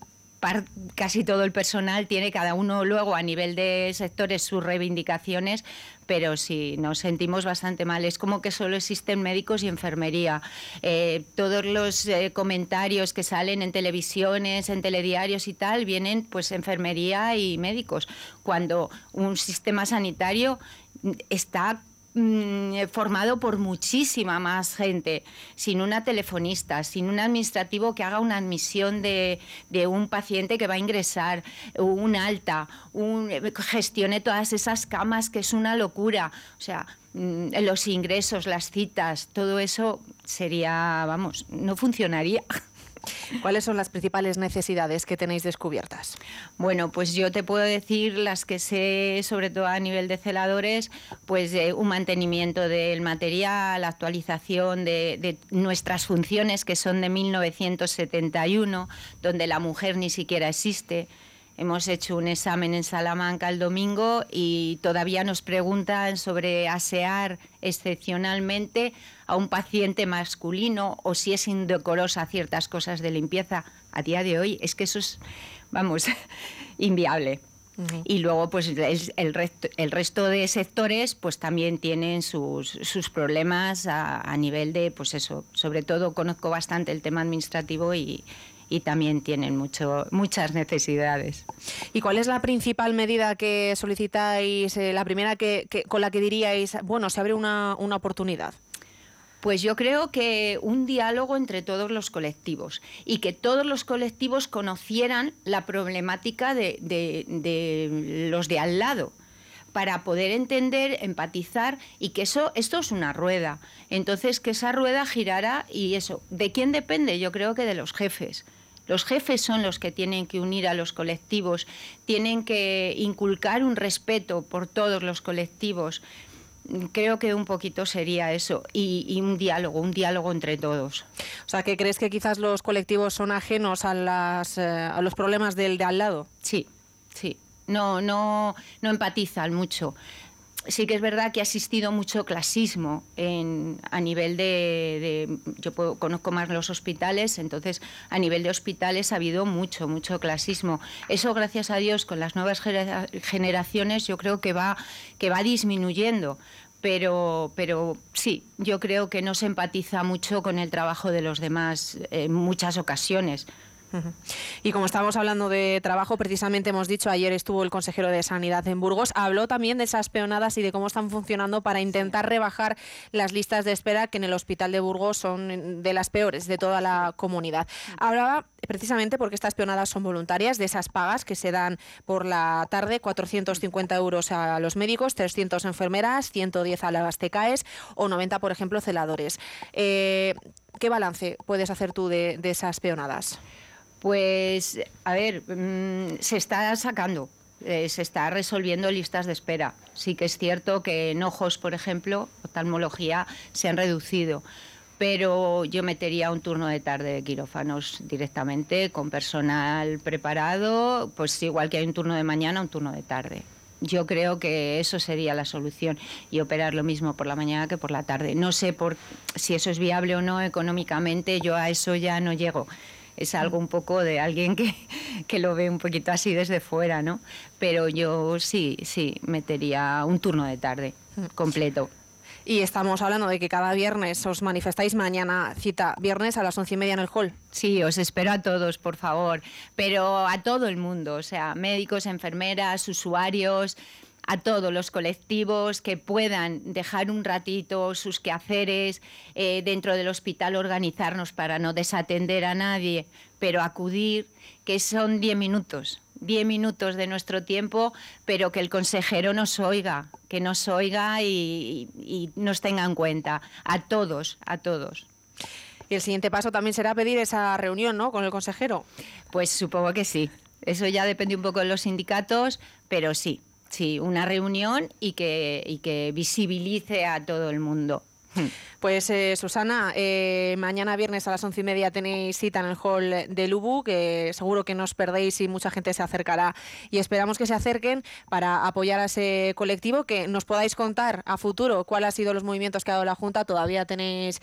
casi todo el personal tiene cada uno luego a nivel de sectores sus reivindicaciones, pero sí, nos sentimos bastante mal. Es como que solo existen médicos y enfermería. Eh, todos los eh, comentarios que salen en televisiones, en telediarios y tal, vienen pues enfermería y médicos, cuando un sistema sanitario está Mm, formado por muchísima más gente, sin una telefonista, sin un administrativo que haga una admisión de, un paciente que va a ingresar, un alta, un, gestione todas esas camas, que es una locura. O sea, mm, los ingresos, las citas, todo eso sería, vamos, no funcionaría. <laughs> ¿Cuáles son las principales necesidades que tenéis descubiertas? Bueno, pues yo te puedo decir las que sé, sobre todo a nivel de celadores, pues eh, un mantenimiento del material, actualización de, de, nuestras funciones que son de 1971, donde la mujer ni siquiera existe. Hemos hecho un examen en Salamanca el domingo y todavía nos preguntan sobre asear excepcionalmente a un paciente masculino o si es indecorosa ciertas cosas de limpieza. A día de hoy es que eso es, vamos, <laughs> inviable. Y luego, pues el, resto, el resto de sectores, pues también tienen sus, sus problemas a, a, nivel de, pues eso, sobre todo conozco bastante el tema administrativo y, y también tienen mucho, muchas necesidades. ¿Y cuál es la principal medida que solicitáis, eh, la primera que, con la que diríais, bueno, se abre una, una oportunidad? Pues yo creo que un diálogo entre todos los colectivos y que todos los colectivos conocieran la problemática de, de los de al lado para poder entender, empatizar y que eso, esto es una rueda. Entonces, que esa rueda girara y eso, ¿de quién depende? Yo creo que de los jefes. Los jefes son los que tienen que unir a los colectivos, tienen que inculcar un respeto por todos los colectivos. Creo que un poquito sería eso y, un diálogo, un diálogo entre todos. O sea, ¿que crees que quizás los colectivos son ajenos a, las, eh, a los problemas del de al lado? Sí, sí no, no, no empatizan mucho. Sí que es verdad que ha existido mucho clasismo en, a nivel de, yo conozco más los hospitales, entonces a nivel de hospitales ha habido mucho, mucho clasismo. Eso, gracias a Dios, con las nuevas generaciones yo creo que va, que va disminuyendo. Pero, pero sí, yo creo que no se empatiza mucho con el trabajo de los demás en muchas ocasiones. Y como estamos hablando de trabajo, precisamente hemos dicho, ayer estuvo el consejero de Sanidad en Burgos, habló también de esas peonadas y de cómo están funcionando para intentar rebajar las listas de espera que en el hospital de Burgos son de las peores de toda la comunidad. Hablaba precisamente porque estas peonadas son voluntarias, de esas pagas que se dan por la tarde, 450 euros a los médicos, 300 enfermeras, 110 a las TECAES o 90, por ejemplo, celadores. Eh, ¿Qué balance puedes hacer tú de esas peonadas? Pues, a ver, mm, se está sacando, eh, se está resolviendo listas de espera. Sí que es cierto que en ojos, por ejemplo, oftalmología, se han reducido pero yo metería un turno de tarde de quirófanos directamente con personal preparado, pues igual que hay un turno de mañana, un turno de tarde. Yo creo que eso sería la solución y operar lo mismo por la mañana que por la tarde. No sé por si eso es viable o no económicamente, yo a eso ya no llego es algo un poco de alguien que, <laughs> que, lo ve un poquito así desde fuera, ¿no? Pero yo sí, sí, metería un turno de tarde completo. Y estamos hablando de que cada viernes os manifestáis mañana, cita viernes a las once y media en el hall. Sí, os espero a todos, por favor, pero a todo el mundo, o sea, médicos, enfermeras, usuarios, a todos los colectivos que puedan dejar un ratito sus quehaceres eh, dentro del hospital, organizarnos para no desatender a nadie, pero acudir, que son diez minutos, diez minutos de nuestro tiempo, pero que el consejero nos oiga, que nos oiga y, y nos tenga en cuenta, a todos, a todos. Y el siguiente paso también será pedir esa reunión, ¿no? Con el consejero. Pues supongo que sí. Eso ya depende un poco de los sindicatos, pero sí, Sí, una reunión y que, y que visibilice a todo el mundo. Hmm. Pues eh, Susana, eh, mañana viernes a las once y media tenéis cita en el hall de Ubu, que seguro que no os perdéis y mucha gente se acercará y esperamos que se acerquen para apoyar a ese colectivo, que nos podáis contar a futuro cuáles han sido los movimientos que ha dado la Junta. Todavía tenéis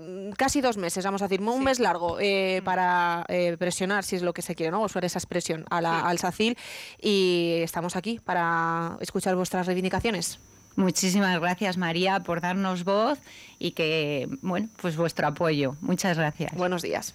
Mm, casi dos meses, vamos a decir, un mes largo eh, mm. para eh, presionar, si es lo que se quiere, ¿no? Usar esa expresión a la, al SACIL y estamos aquí para escuchar vuestras reivindicaciones. Muchísimas gracias María por darnos voz y que, bueno, pues vuestro apoyo. Muchas gracias. Buenos días.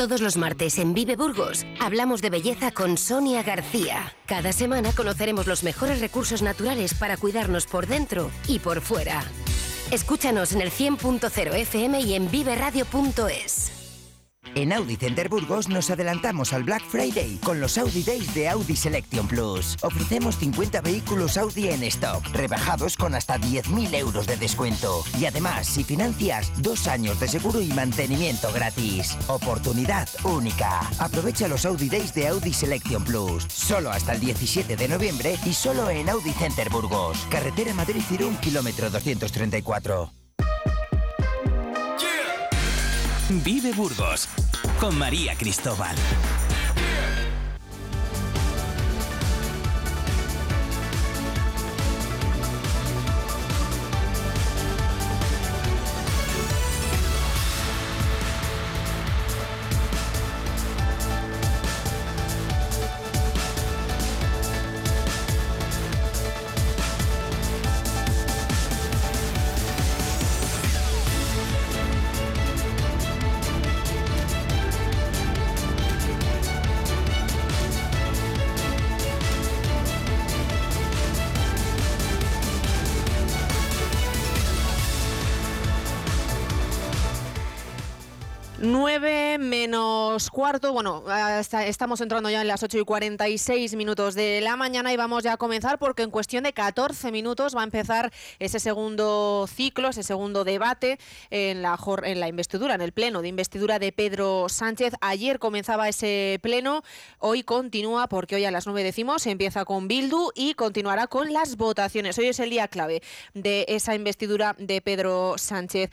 Todos los martes en Vive Burgos hablamos de belleza con Sonia García. Cada semana conoceremos los mejores recursos naturales para cuidarnos por dentro y por fuera. Escúchanos en el 100.0 FM y en viveradio.es. En Audi Center Burgos nos adelantamos al Black Friday con los Audi Days de Audi Selection Plus. Ofrecemos 50 vehículos Audi en stock, rebajados con hasta 10.000 euros de descuento. Y además, si financias, dos años de seguro y mantenimiento gratis. Oportunidad única. Aprovecha los Audi Days de Audi Selection Plus. Solo hasta el 17 de noviembre y solo en Audi Center Burgos. Carretera Madrid-Irún, kilómetro 234. Vive Burgos con María Cristóbal. Cuarto, bueno, estamos entrando ya en las 8 y 46 minutos de la mañana y vamos ya a comenzar porque en cuestión de 14 minutos va a empezar ese segundo ciclo, ese segundo debate en la, en la investidura, en el pleno de investidura de Pedro Sánchez. Ayer comenzaba ese pleno, hoy continúa porque hoy a las 9 decimos empieza con Bildu y continuará con las votaciones. Hoy es el día clave de esa investidura de Pedro Sánchez.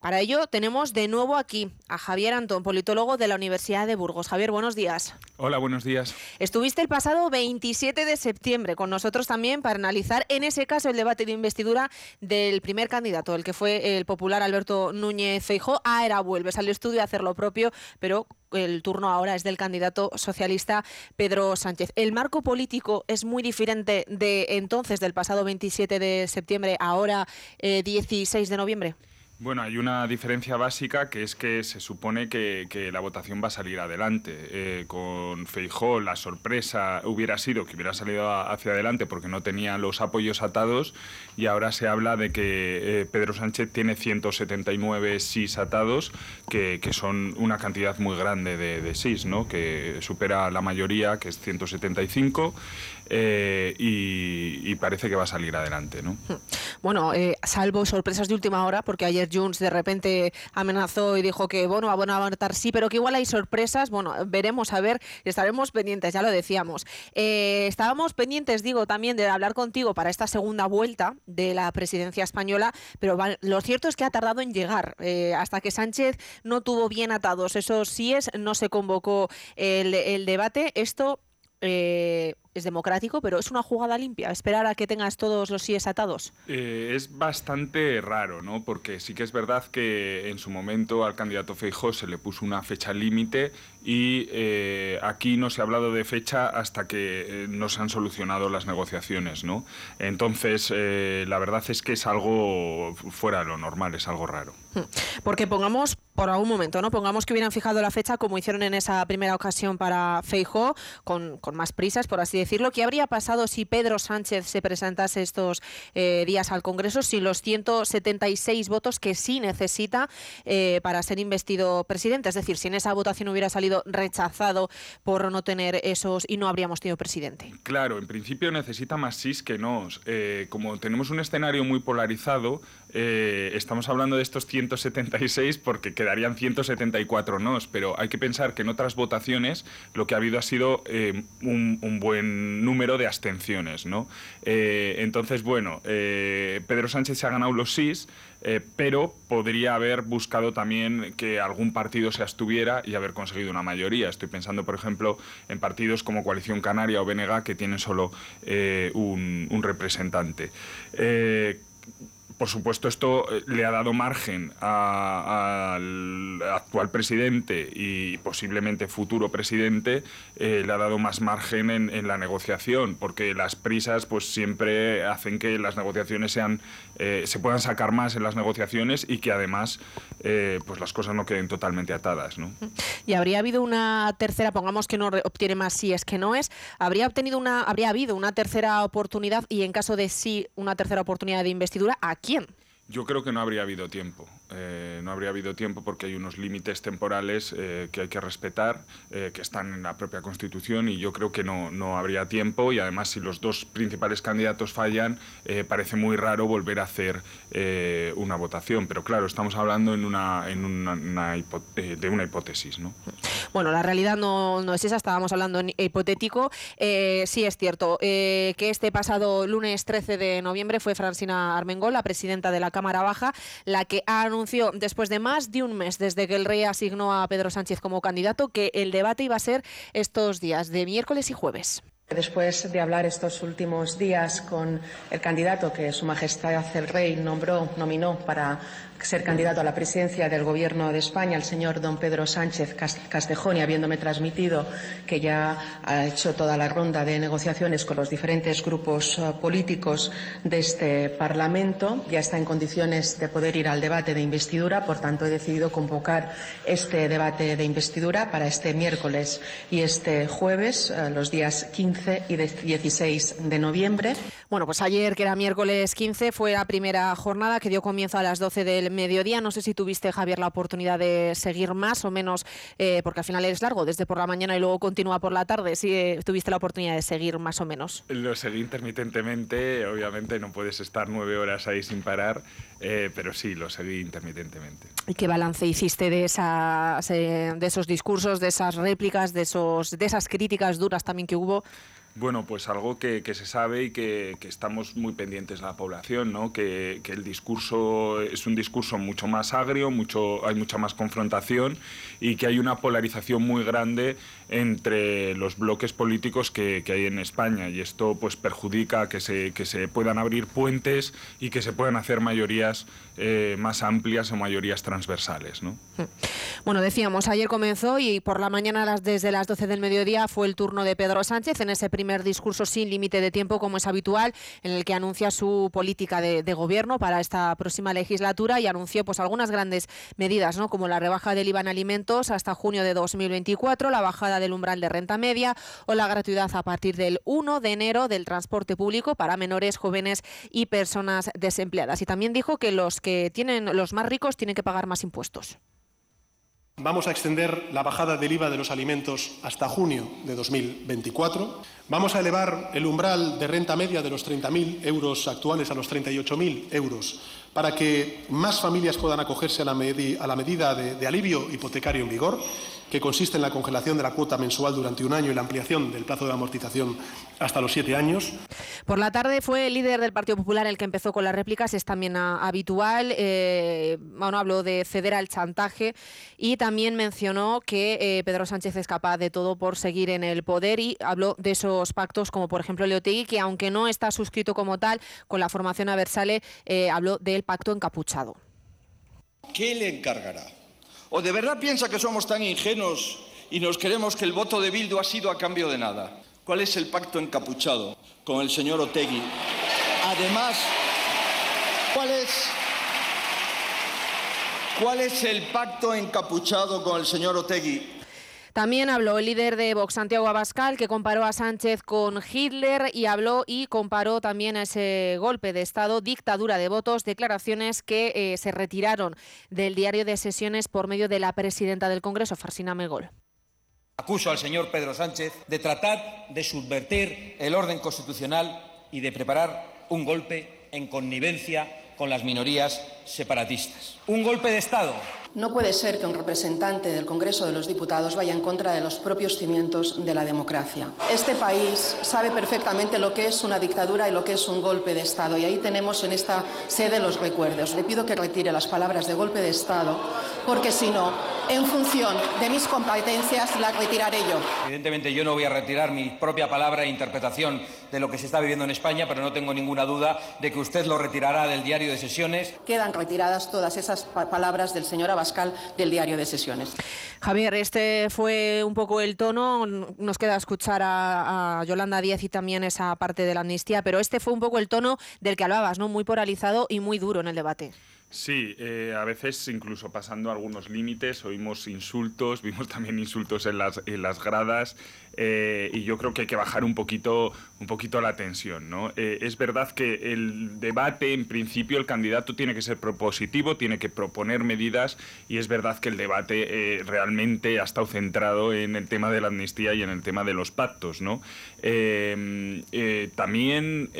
Para ello tenemos de nuevo aquí a Javier Antón, politólogo de la Universidad de Burgos. Javier, buenos días. Hola, buenos días. Estuviste el pasado 27 de septiembre con nosotros también para analizar en ese caso el debate de investidura del primer candidato, el que fue el popular Alberto Núñez Feijó. Ahora vuelves al estudio a hacer lo propio, pero el turno ahora es del candidato socialista Pedro Sánchez. El marco político es muy diferente de entonces, del pasado 27 de septiembre, ahora 16 eh, de noviembre. Bueno, hay una diferencia básica que es que se supone que, la votación va a salir adelante. Eh, con Feijó la sorpresa hubiera sido que hubiera salido hacia adelante porque no tenía los apoyos atados y ahora se habla de que eh, Pedro Sánchez tiene 179 sís atados, que, son una cantidad muy grande de, de sís, ¿no? que supera la mayoría, que es 175. Eh, y, parece que va a salir adelante. ¿no? Hmm. Bueno, eh, salvo sorpresas de última hora, porque ayer Junts de repente amenazó y dijo que bueno, van a votar sí, pero que igual hay sorpresas. Bueno, veremos a ver, estaremos pendientes, ya lo decíamos. Eh, estábamos pendientes, digo, también de hablar contigo para esta segunda vuelta de la presidencia española, pero lo cierto es que ha tardado en llegar. hasta que Sánchez no tuvo bien atados esos síes, no se convocó el, debate. Esto es democrático, pero es una jugada limpia, esperar a que tengas todos los síes atados. Eh, es bastante raro, ¿no? Porque sí que es verdad que en su momento al candidato Feijóo se le puso una fecha límite y eh, aquí no se ha hablado de fecha hasta que no se han solucionado las negociaciones, ¿no? Entonces, la verdad es que es algo fuera de lo normal, es algo raro. Hmm. Porque pongamos por algún momento, ¿no? Pongamos que hubieran fijado la fecha como hicieron en esa primera ocasión para Feijó, con, con más prisas, por así decirlo. ¿Qué habría pasado si Pedro Sánchez se presentase estos eh, días al Congreso sin los 176 votos que sí necesita eh, para ser investido presidente? Es decir, si en esa votación hubiera salido rechazado por no tener esos y no habríamos tenido presidente. Claro, en principio necesita más sí que no. Eh, como tenemos un escenario muy polarizado, estamos hablando de estos 176 porque queda darían 174 nos, pero hay que pensar que en otras votaciones lo que ha habido ha sido eh, un, buen número de abstenciones. ¿no? Eh, entonces, bueno, eh, Pedro Sánchez se ha ganado los sís, pero podría haber buscado también que algún partido se abstuviera y haber conseguido una mayoría. Estoy pensando, por ejemplo, en partidos como Coalición Canaria o BNG que tienen solo un, un, representante por supuesto, esto eh, le ha dado margen al actual presidente y posiblemente futuro presidente, eh, le ha dado más margen en, la negociación, porque las prisas pues siempre hacen que las negociaciones sean, eh, se puedan sacar más en las negociaciones y que además pues las cosas no queden totalmente atadas. ¿no? Y habría habido una tercera, pongamos que no obtiene más si es que no es, habría obtenido una, habría habido una tercera oportunidad y en caso de sí una tercera oportunidad de investidura, aquí yo creo que no habría habido tiempo. Eh, no habría habido tiempo porque hay unos límites temporales eh, que hay que respetar, eh, que están en la propia Constitución y yo creo que no, no habría tiempo y además si los dos principales candidatos fallan, parece muy raro volver a hacer una votación. Pero claro, estamos hablando en una, en una, de una hipótesis. ¿no? Bueno, la realidad no, no es esa, estábamos hablando en hipotético. sí es cierto que este pasado lunes 13 de noviembre fue Francina Armengol, la presidenta de la Cámara Baja, la que ha anunció después de más de un mes desde que el rey asignó a Pedro Sánchez como candidato que el debate iba a ser estos días de miércoles y jueves. Después de hablar estos últimos días con el candidato que Su Majestad el Rey nombró, nominó para ser candidato a la presidencia del Gobierno de España, el señor don Pedro Sánchez Castejón, y habiéndome transmitido que ya ha hecho toda la ronda de negociaciones con los diferentes grupos eh, políticos de este Parlamento, ya está en condiciones de poder ir al debate de investidura. Por tanto, he decidido convocar este debate de investidura para este miércoles y este jueves, eh, los días 15 15 y 16 de noviembre. Bueno, pues ayer, que era miércoles 15, fue la primera jornada que dio comienzo a las 12 del mediodía. No sé si tuviste, Javier, la oportunidad de seguir más o menos, eh, porque al final es largo, desde por la mañana y luego continúa por la tarde. Si eh, tuviste la oportunidad de seguir más o menos. Lo seguí intermitentemente. Obviamente no puedes estar nueve horas ahí sin parar, eh, pero sí, lo seguí intermitentemente. ¿Y qué balance hiciste de, esas, de esos discursos, de esas réplicas, de, esos, de esas críticas duras también que hubo? Bueno, pues algo que, se sabe y que, estamos muy pendientes la población, ¿no? Que, el discurso es un discurso mucho más agrio, mucho, hay mucha más confrontación y que hay una polarización muy grande entre los bloques políticos que, hay en España y esto pues perjudica que se, que se puedan abrir puentes y que se puedan hacer mayorías eh, más amplias o mayorías transversales. ¿no? Hmm. Bueno, decíamos, ayer comenzó y por la mañana desde las 12 del mediodía fue el turno de Pedro Sánchez en ese primer discurso sin límite de tiempo como es habitual en el que anuncia su política de, gobierno para esta próxima legislatura y anunció pues algunas grandes medidas ¿no? como la rebaja del IVA en alimentos hasta junio de 2024, la bajada del umbral de renta media o la gratuidad a partir del 1 de enero del transporte público para menores, jóvenes y personas desempleadas. Y también dijo que los que tienen los más ricos tienen que pagar más impuestos. Vamos a extender la bajada del IVA de los alimentos hasta junio de 2024. Vamos a elevar el umbral de renta media de los 30.000 euros actuales a los 38.000 euros para que más familias puedan acogerse a la, medida de alivio hipotecario en vigor que consiste en la congelación de la cuota mensual durante un año y la ampliación del plazo de amortización hasta los siete años. Por la tarde fue el líder del Partido Popular el que empezó con las réplicas, es también habitual. Eh, bueno, habló de ceder al chantaje y también mencionó que eh, Pedro Sánchez es capaz de todo por seguir en el poder y habló de esos pactos como por ejemplo Leotegui, que aunque no está suscrito como tal con la formación Aversale, eh, habló del pacto encapuchado. ¿Qué le encargará? ¿O de verdad piensa que somos tan ingenuos y nos creemos que el voto de Bildu ha sido a cambio de nada? ¿Cuál es el pacto encapuchado con el señor Otegui? Además, ¿cuál es, ¿cuál es el pacto encapuchado con el señor Otegui? También habló el líder de Vox, Santiago Abascal, que comparó a Sánchez con Hitler y habló y comparó también a ese golpe de Estado, dictadura de votos, declaraciones que eh, se retiraron del diario de sesiones por medio de la presidenta del Congreso, Farsina Megol. Acuso al señor Pedro Sánchez de tratar de subvertir el orden constitucional y de preparar un golpe en connivencia con las minorías separatistas. Un golpe de Estado no puede ser que un representante del Congreso de los Diputados vaya en contra de los propios cimientos de la democracia. Este país sabe perfectamente lo que es una dictadura y lo que es un golpe de Estado. Y ahí tenemos en esta sede los recuerdos. Le pido que retire las palabras de golpe de Estado, porque si no, en función de mis competencias, las retiraré yo. Evidentemente yo no voy a retirar mi propia palabra e interpretación de lo que se está viviendo en España, pero no tengo ninguna duda de que usted lo retirará del diario de sesiones. Quedan retiradas todas esas palabras del señor Pascal del diario de sesiones. Javier, este fue un poco el tono. Nos queda escuchar a, Yolanda Díaz y también esa parte de la amnistía, pero este fue un poco el tono del que hablabas, ¿no? Muy polarizado y muy duro en el debate. Sí, eh, a veces incluso pasando algunos límites, oímos insultos, vimos también insultos en las, en las gradas eh, y yo creo que hay que bajar un poquito, un poquito la tensión. ¿no? Eh, es verdad que el debate, en principio, el candidato tiene que ser propositivo, tiene que proponer medidas y es verdad que el debate realmente ha estado centrado en el tema de la amnistía y en el tema de los pactos. ¿no? también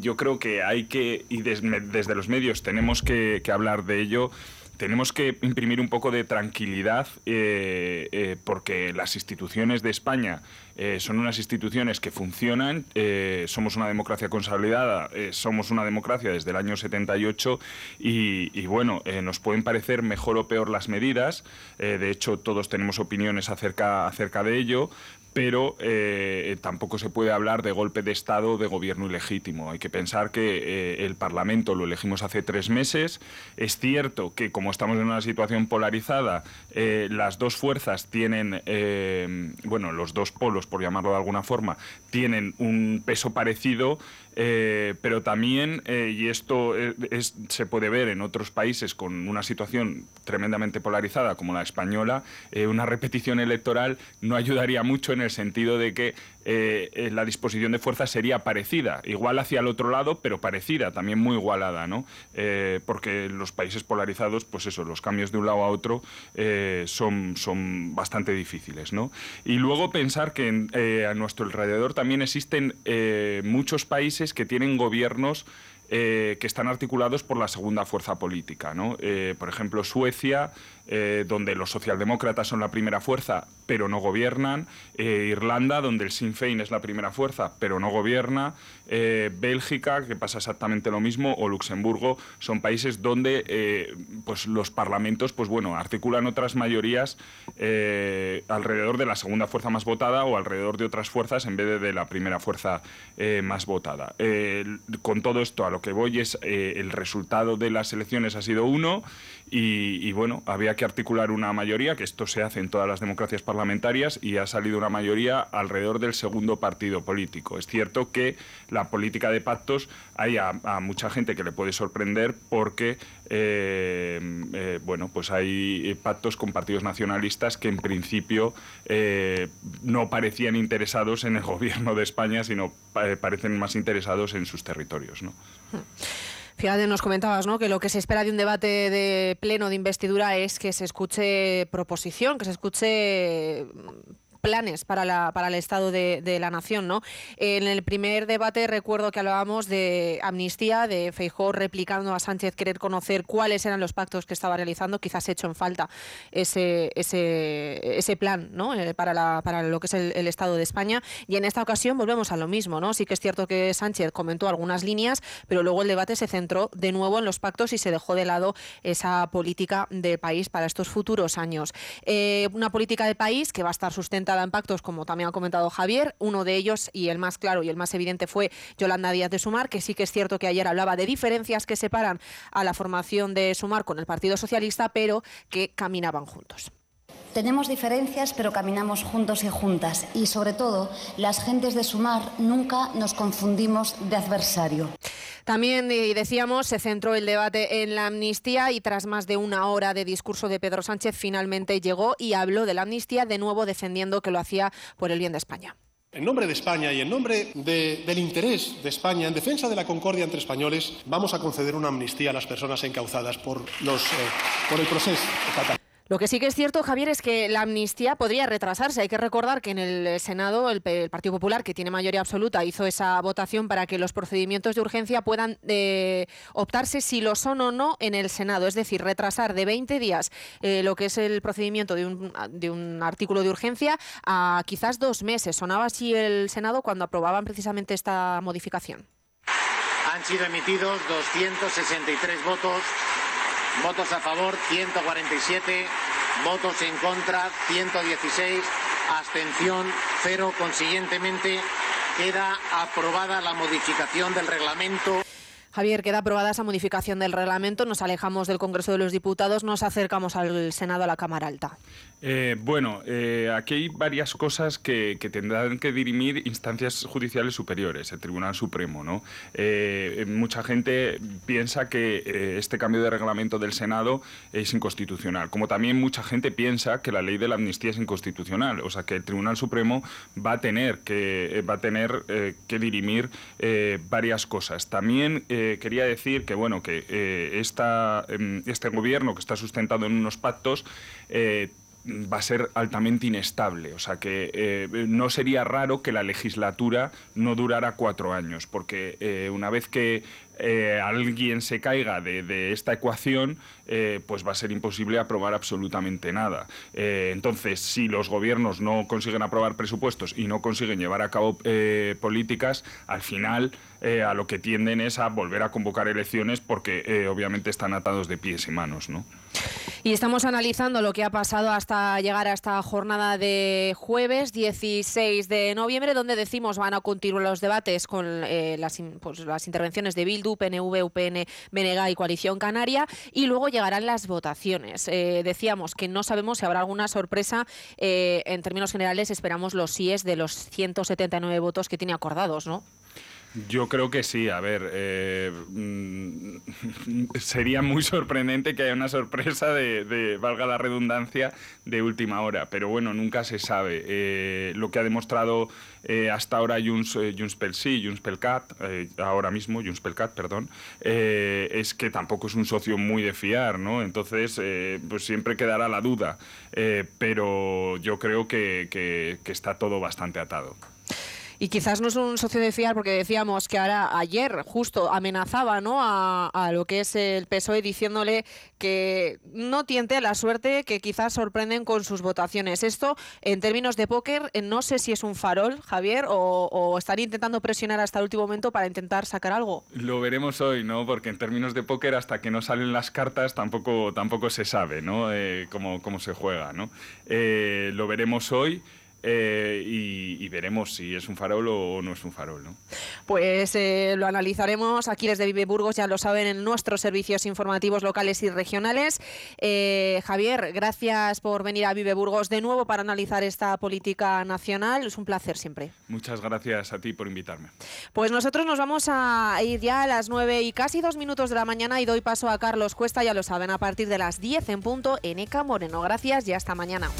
yo creo que hay que, y desde los medios tenemos que hablar de ello, tenemos que imprimir un poco de tranquilidad eh, eh, porque las instituciones de España eh, son unas instituciones que funcionan, somos una democracia consolidada, somos una democracia desde el año 78 y, y bueno, nos pueden parecer mejor o peor las medidas, de hecho todos tenemos opiniones acerca, acerca de ello, pero eh, tampoco se puede hablar de golpe de Estado de gobierno ilegítimo. Hay que pensar que eh, el Parlamento lo elegimos hace tres meses. Es cierto que como estamos en una situación polarizada, eh, las dos fuerzas tienen, bueno, los dos polos, por llamarlo de alguna forma, tienen un peso parecido eh, pero también, eh, y esto se puede ver en otros países con una situación tremendamente polarizada como la española, eh, una repetición electoral no ayudaría mucho en el sentido de que la disposición de fuerzas sería parecida, igual hacia el otro lado, pero parecida, también muy igualada, ¿no? porque los países polarizados, pues eso, los cambios de un lado a otro son, son bastante difíciles, ¿no? Y luego pensar que a nuestro alrededor también existen muchos países que tienen gobiernos eh, que están articulados por la segunda fuerza política. ¿no? Eh, por ejemplo, Suecia, eh, donde los socialdemócratas son la primera fuerza, pero no gobiernan. Irlanda, donde el Sinn Féin es la primera fuerza, pero no gobierna. Bélgica, que pasa exactamente lo mismo, o Luxemburgo, son países donde pues los parlamentos pues bueno, articulan otras mayorías alrededor de la segunda fuerza más votada o alrededor de otras fuerzas en vez de, la primera fuerza más votada. con todo esto, a lo que voy es eh, el resultado de las elecciones ha sido uno y, bueno, había que articular una mayoría, que esto se hace en todas las democracias parlamentarias y ha salido una mayoría alrededor del segundo partido político. Es cierto que la política de pactos hay a, mucha gente que le puede sorprender porque eh, eh, bueno, pues hay pactos con partidos nacionalistas que en principio no parecían interesados en el <laughs> gobierno de España, sino parecen más interesados en sus territorios. ¿no? Fíjate, nos comentabas ¿no? que lo que se espera de un debate de pleno de investidura es que se escuche proposición, que se escuche planes para, la, para el Estado de, la Nación. ¿no? En el primer debate recuerdo que hablábamos de amnistía, de Feijó replicando a Sánchez querer conocer cuáles eran los pactos que estaba realizando. Quizás hecho en falta ese, ese, ese plan ¿no? Eh, para, la, para lo que es el, Estado de España. Y en esta ocasión volvemos a lo mismo. ¿no? Sí que es cierto que Sánchez comentó algunas líneas, pero luego el debate se centró de nuevo en los pactos y se dejó de lado esa política del país para estos futuros años. Eh, una política de país que va a estar sustentada en pactos, como también ha comentado Javier. Uno de ellos, y el más claro y el más evidente, fue Yolanda Díaz de Sumar, que sí que es cierto que ayer hablaba de diferencias que separan a la formación de Sumar con el Partido Socialista, pero que caminaban juntos. Tenemos diferencias, pero caminamos juntos y juntas. Y sobre todo, las gentes de Sumar nunca nos confundimos de adversario. También, y decíamos, se centró el debate en la amnistía y tras más de una hora de discurso de Pedro Sánchez, finalmente llegó y habló de la amnistía, de nuevo defendiendo que lo hacía por el bien de España. En nombre de España y en nombre del interés de España, en defensa de la concordia entre españoles, vamos a conceder una amnistía a las personas encauzadas por, los, eh, por el proceso catalán. Lo que sí que es cierto, Javier, es que la amnistía podría retrasarse. Hay que recordar que en el Senado el, Partido Popular, que tiene mayoría absoluta, hizo esa votación para que los procedimientos de urgencia puedan eh, optarse si lo son o no en el Senado. Es decir, retrasar de 20 días eh, lo que es el procedimiento de un, de un artículo de urgencia a quizás dos meses. Sonaba así el Senado cuando aprobaban precisamente esta modificación. Han sido emitidos 263 votos votos a favor 147, votos en contra 116, abstención cero. Consiguientemente queda aprobada la modificación del reglamento. Javier, queda aprobada esa modificación del reglamento. Nos alejamos del Congreso de los Diputados, nos acercamos al Senado, a la Cámara Alta. Eh, bueno, eh, aquí hay varias cosas que, tendrán que dirimir instancias judiciales superiores, el Tribunal Supremo. ¿no? Eh, mucha gente piensa que este cambio de reglamento del Senado es inconstitucional, como también mucha gente piensa que la ley de la amnistía es inconstitucional. O sea, que el Tribunal Supremo va a tener que, va a tener, que dirimir varias cosas. También quería decir que, bueno, que esta, em, este gobierno que está sustentado en unos pactos va a ser altamente inestable. O sea que eh, no sería raro que la legislatura no durara cuatro años, porque eh, una vez que eh, alguien se caiga de, esta ecuación, pues va a ser imposible aprobar absolutamente nada. entonces, si los gobiernos no consiguen aprobar presupuestos y no consiguen llevar a cabo políticas, al final a lo que tienden es a volver a convocar elecciones porque obviamente están atados de pies y manos, ¿no? Y estamos analizando lo que ha pasado hasta llegar a esta jornada de jueves 16 de noviembre, donde decimos van a continuar los debates con eh, las, pues, las, intervenciones de Bildu, PNV, UPN, BNG y Coalición Canaria, y luego llegarán las votaciones. Eh, decíamos que no sabemos si habrá alguna sorpresa. Eh, en términos generales, esperamos los síes de los 179 votos que tiene acordados, ¿no? Yo creo que sí, a ver, eh, mm, <laughs> sería muy sorprendente que haya una sorpresa de, valga la redundancia, de última hora, pero bueno, nunca se sabe. Eh, lo que ha demostrado eh, hasta ahora Junts, Junts pel Sí, Junts pel Cat, ahora mismo Junts pel Cat, perdón, es que tampoco es un socio muy de fiar, ¿no? Entonces, pues siempre quedará la duda, pero yo creo que está todo bastante atado. Y quizás no es un socio de fiar porque decíamos que ahora ayer justo amenazaba ¿no? a, lo que es el PSOE diciéndole que no tiente la suerte que quizás sorprenden con sus votaciones. Esto en términos de póker eh, no sé si es un farol, Javier, o, o estaría intentando presionar hasta el último momento para intentar sacar algo. Lo veremos hoy, ¿no? Porque en términos de póker hasta que no salen las cartas tampoco, tampoco se sabe ¿no? Eh, cómo, cómo se juega. ¿no? Eh, lo veremos hoy. Eh, y, veremos si es un farol o no es un farol. ¿no? Pues eh, lo analizaremos aquí desde Vive Burgos, ya lo saben, en nuestros servicios informativos locales y regionales. Eh, Javier, gracias por venir a Vive Burgos de nuevo para analizar esta política nacional. Es un placer siempre. Muchas gracias a ti por invitarme. Pues nosotros nos vamos a ir ya a las nueve y casi dos minutos de la mañana y doy paso a Carlos Cuesta, ya lo saben, a partir de las 10 en punto en ECA Moreno. Gracias y hasta mañana.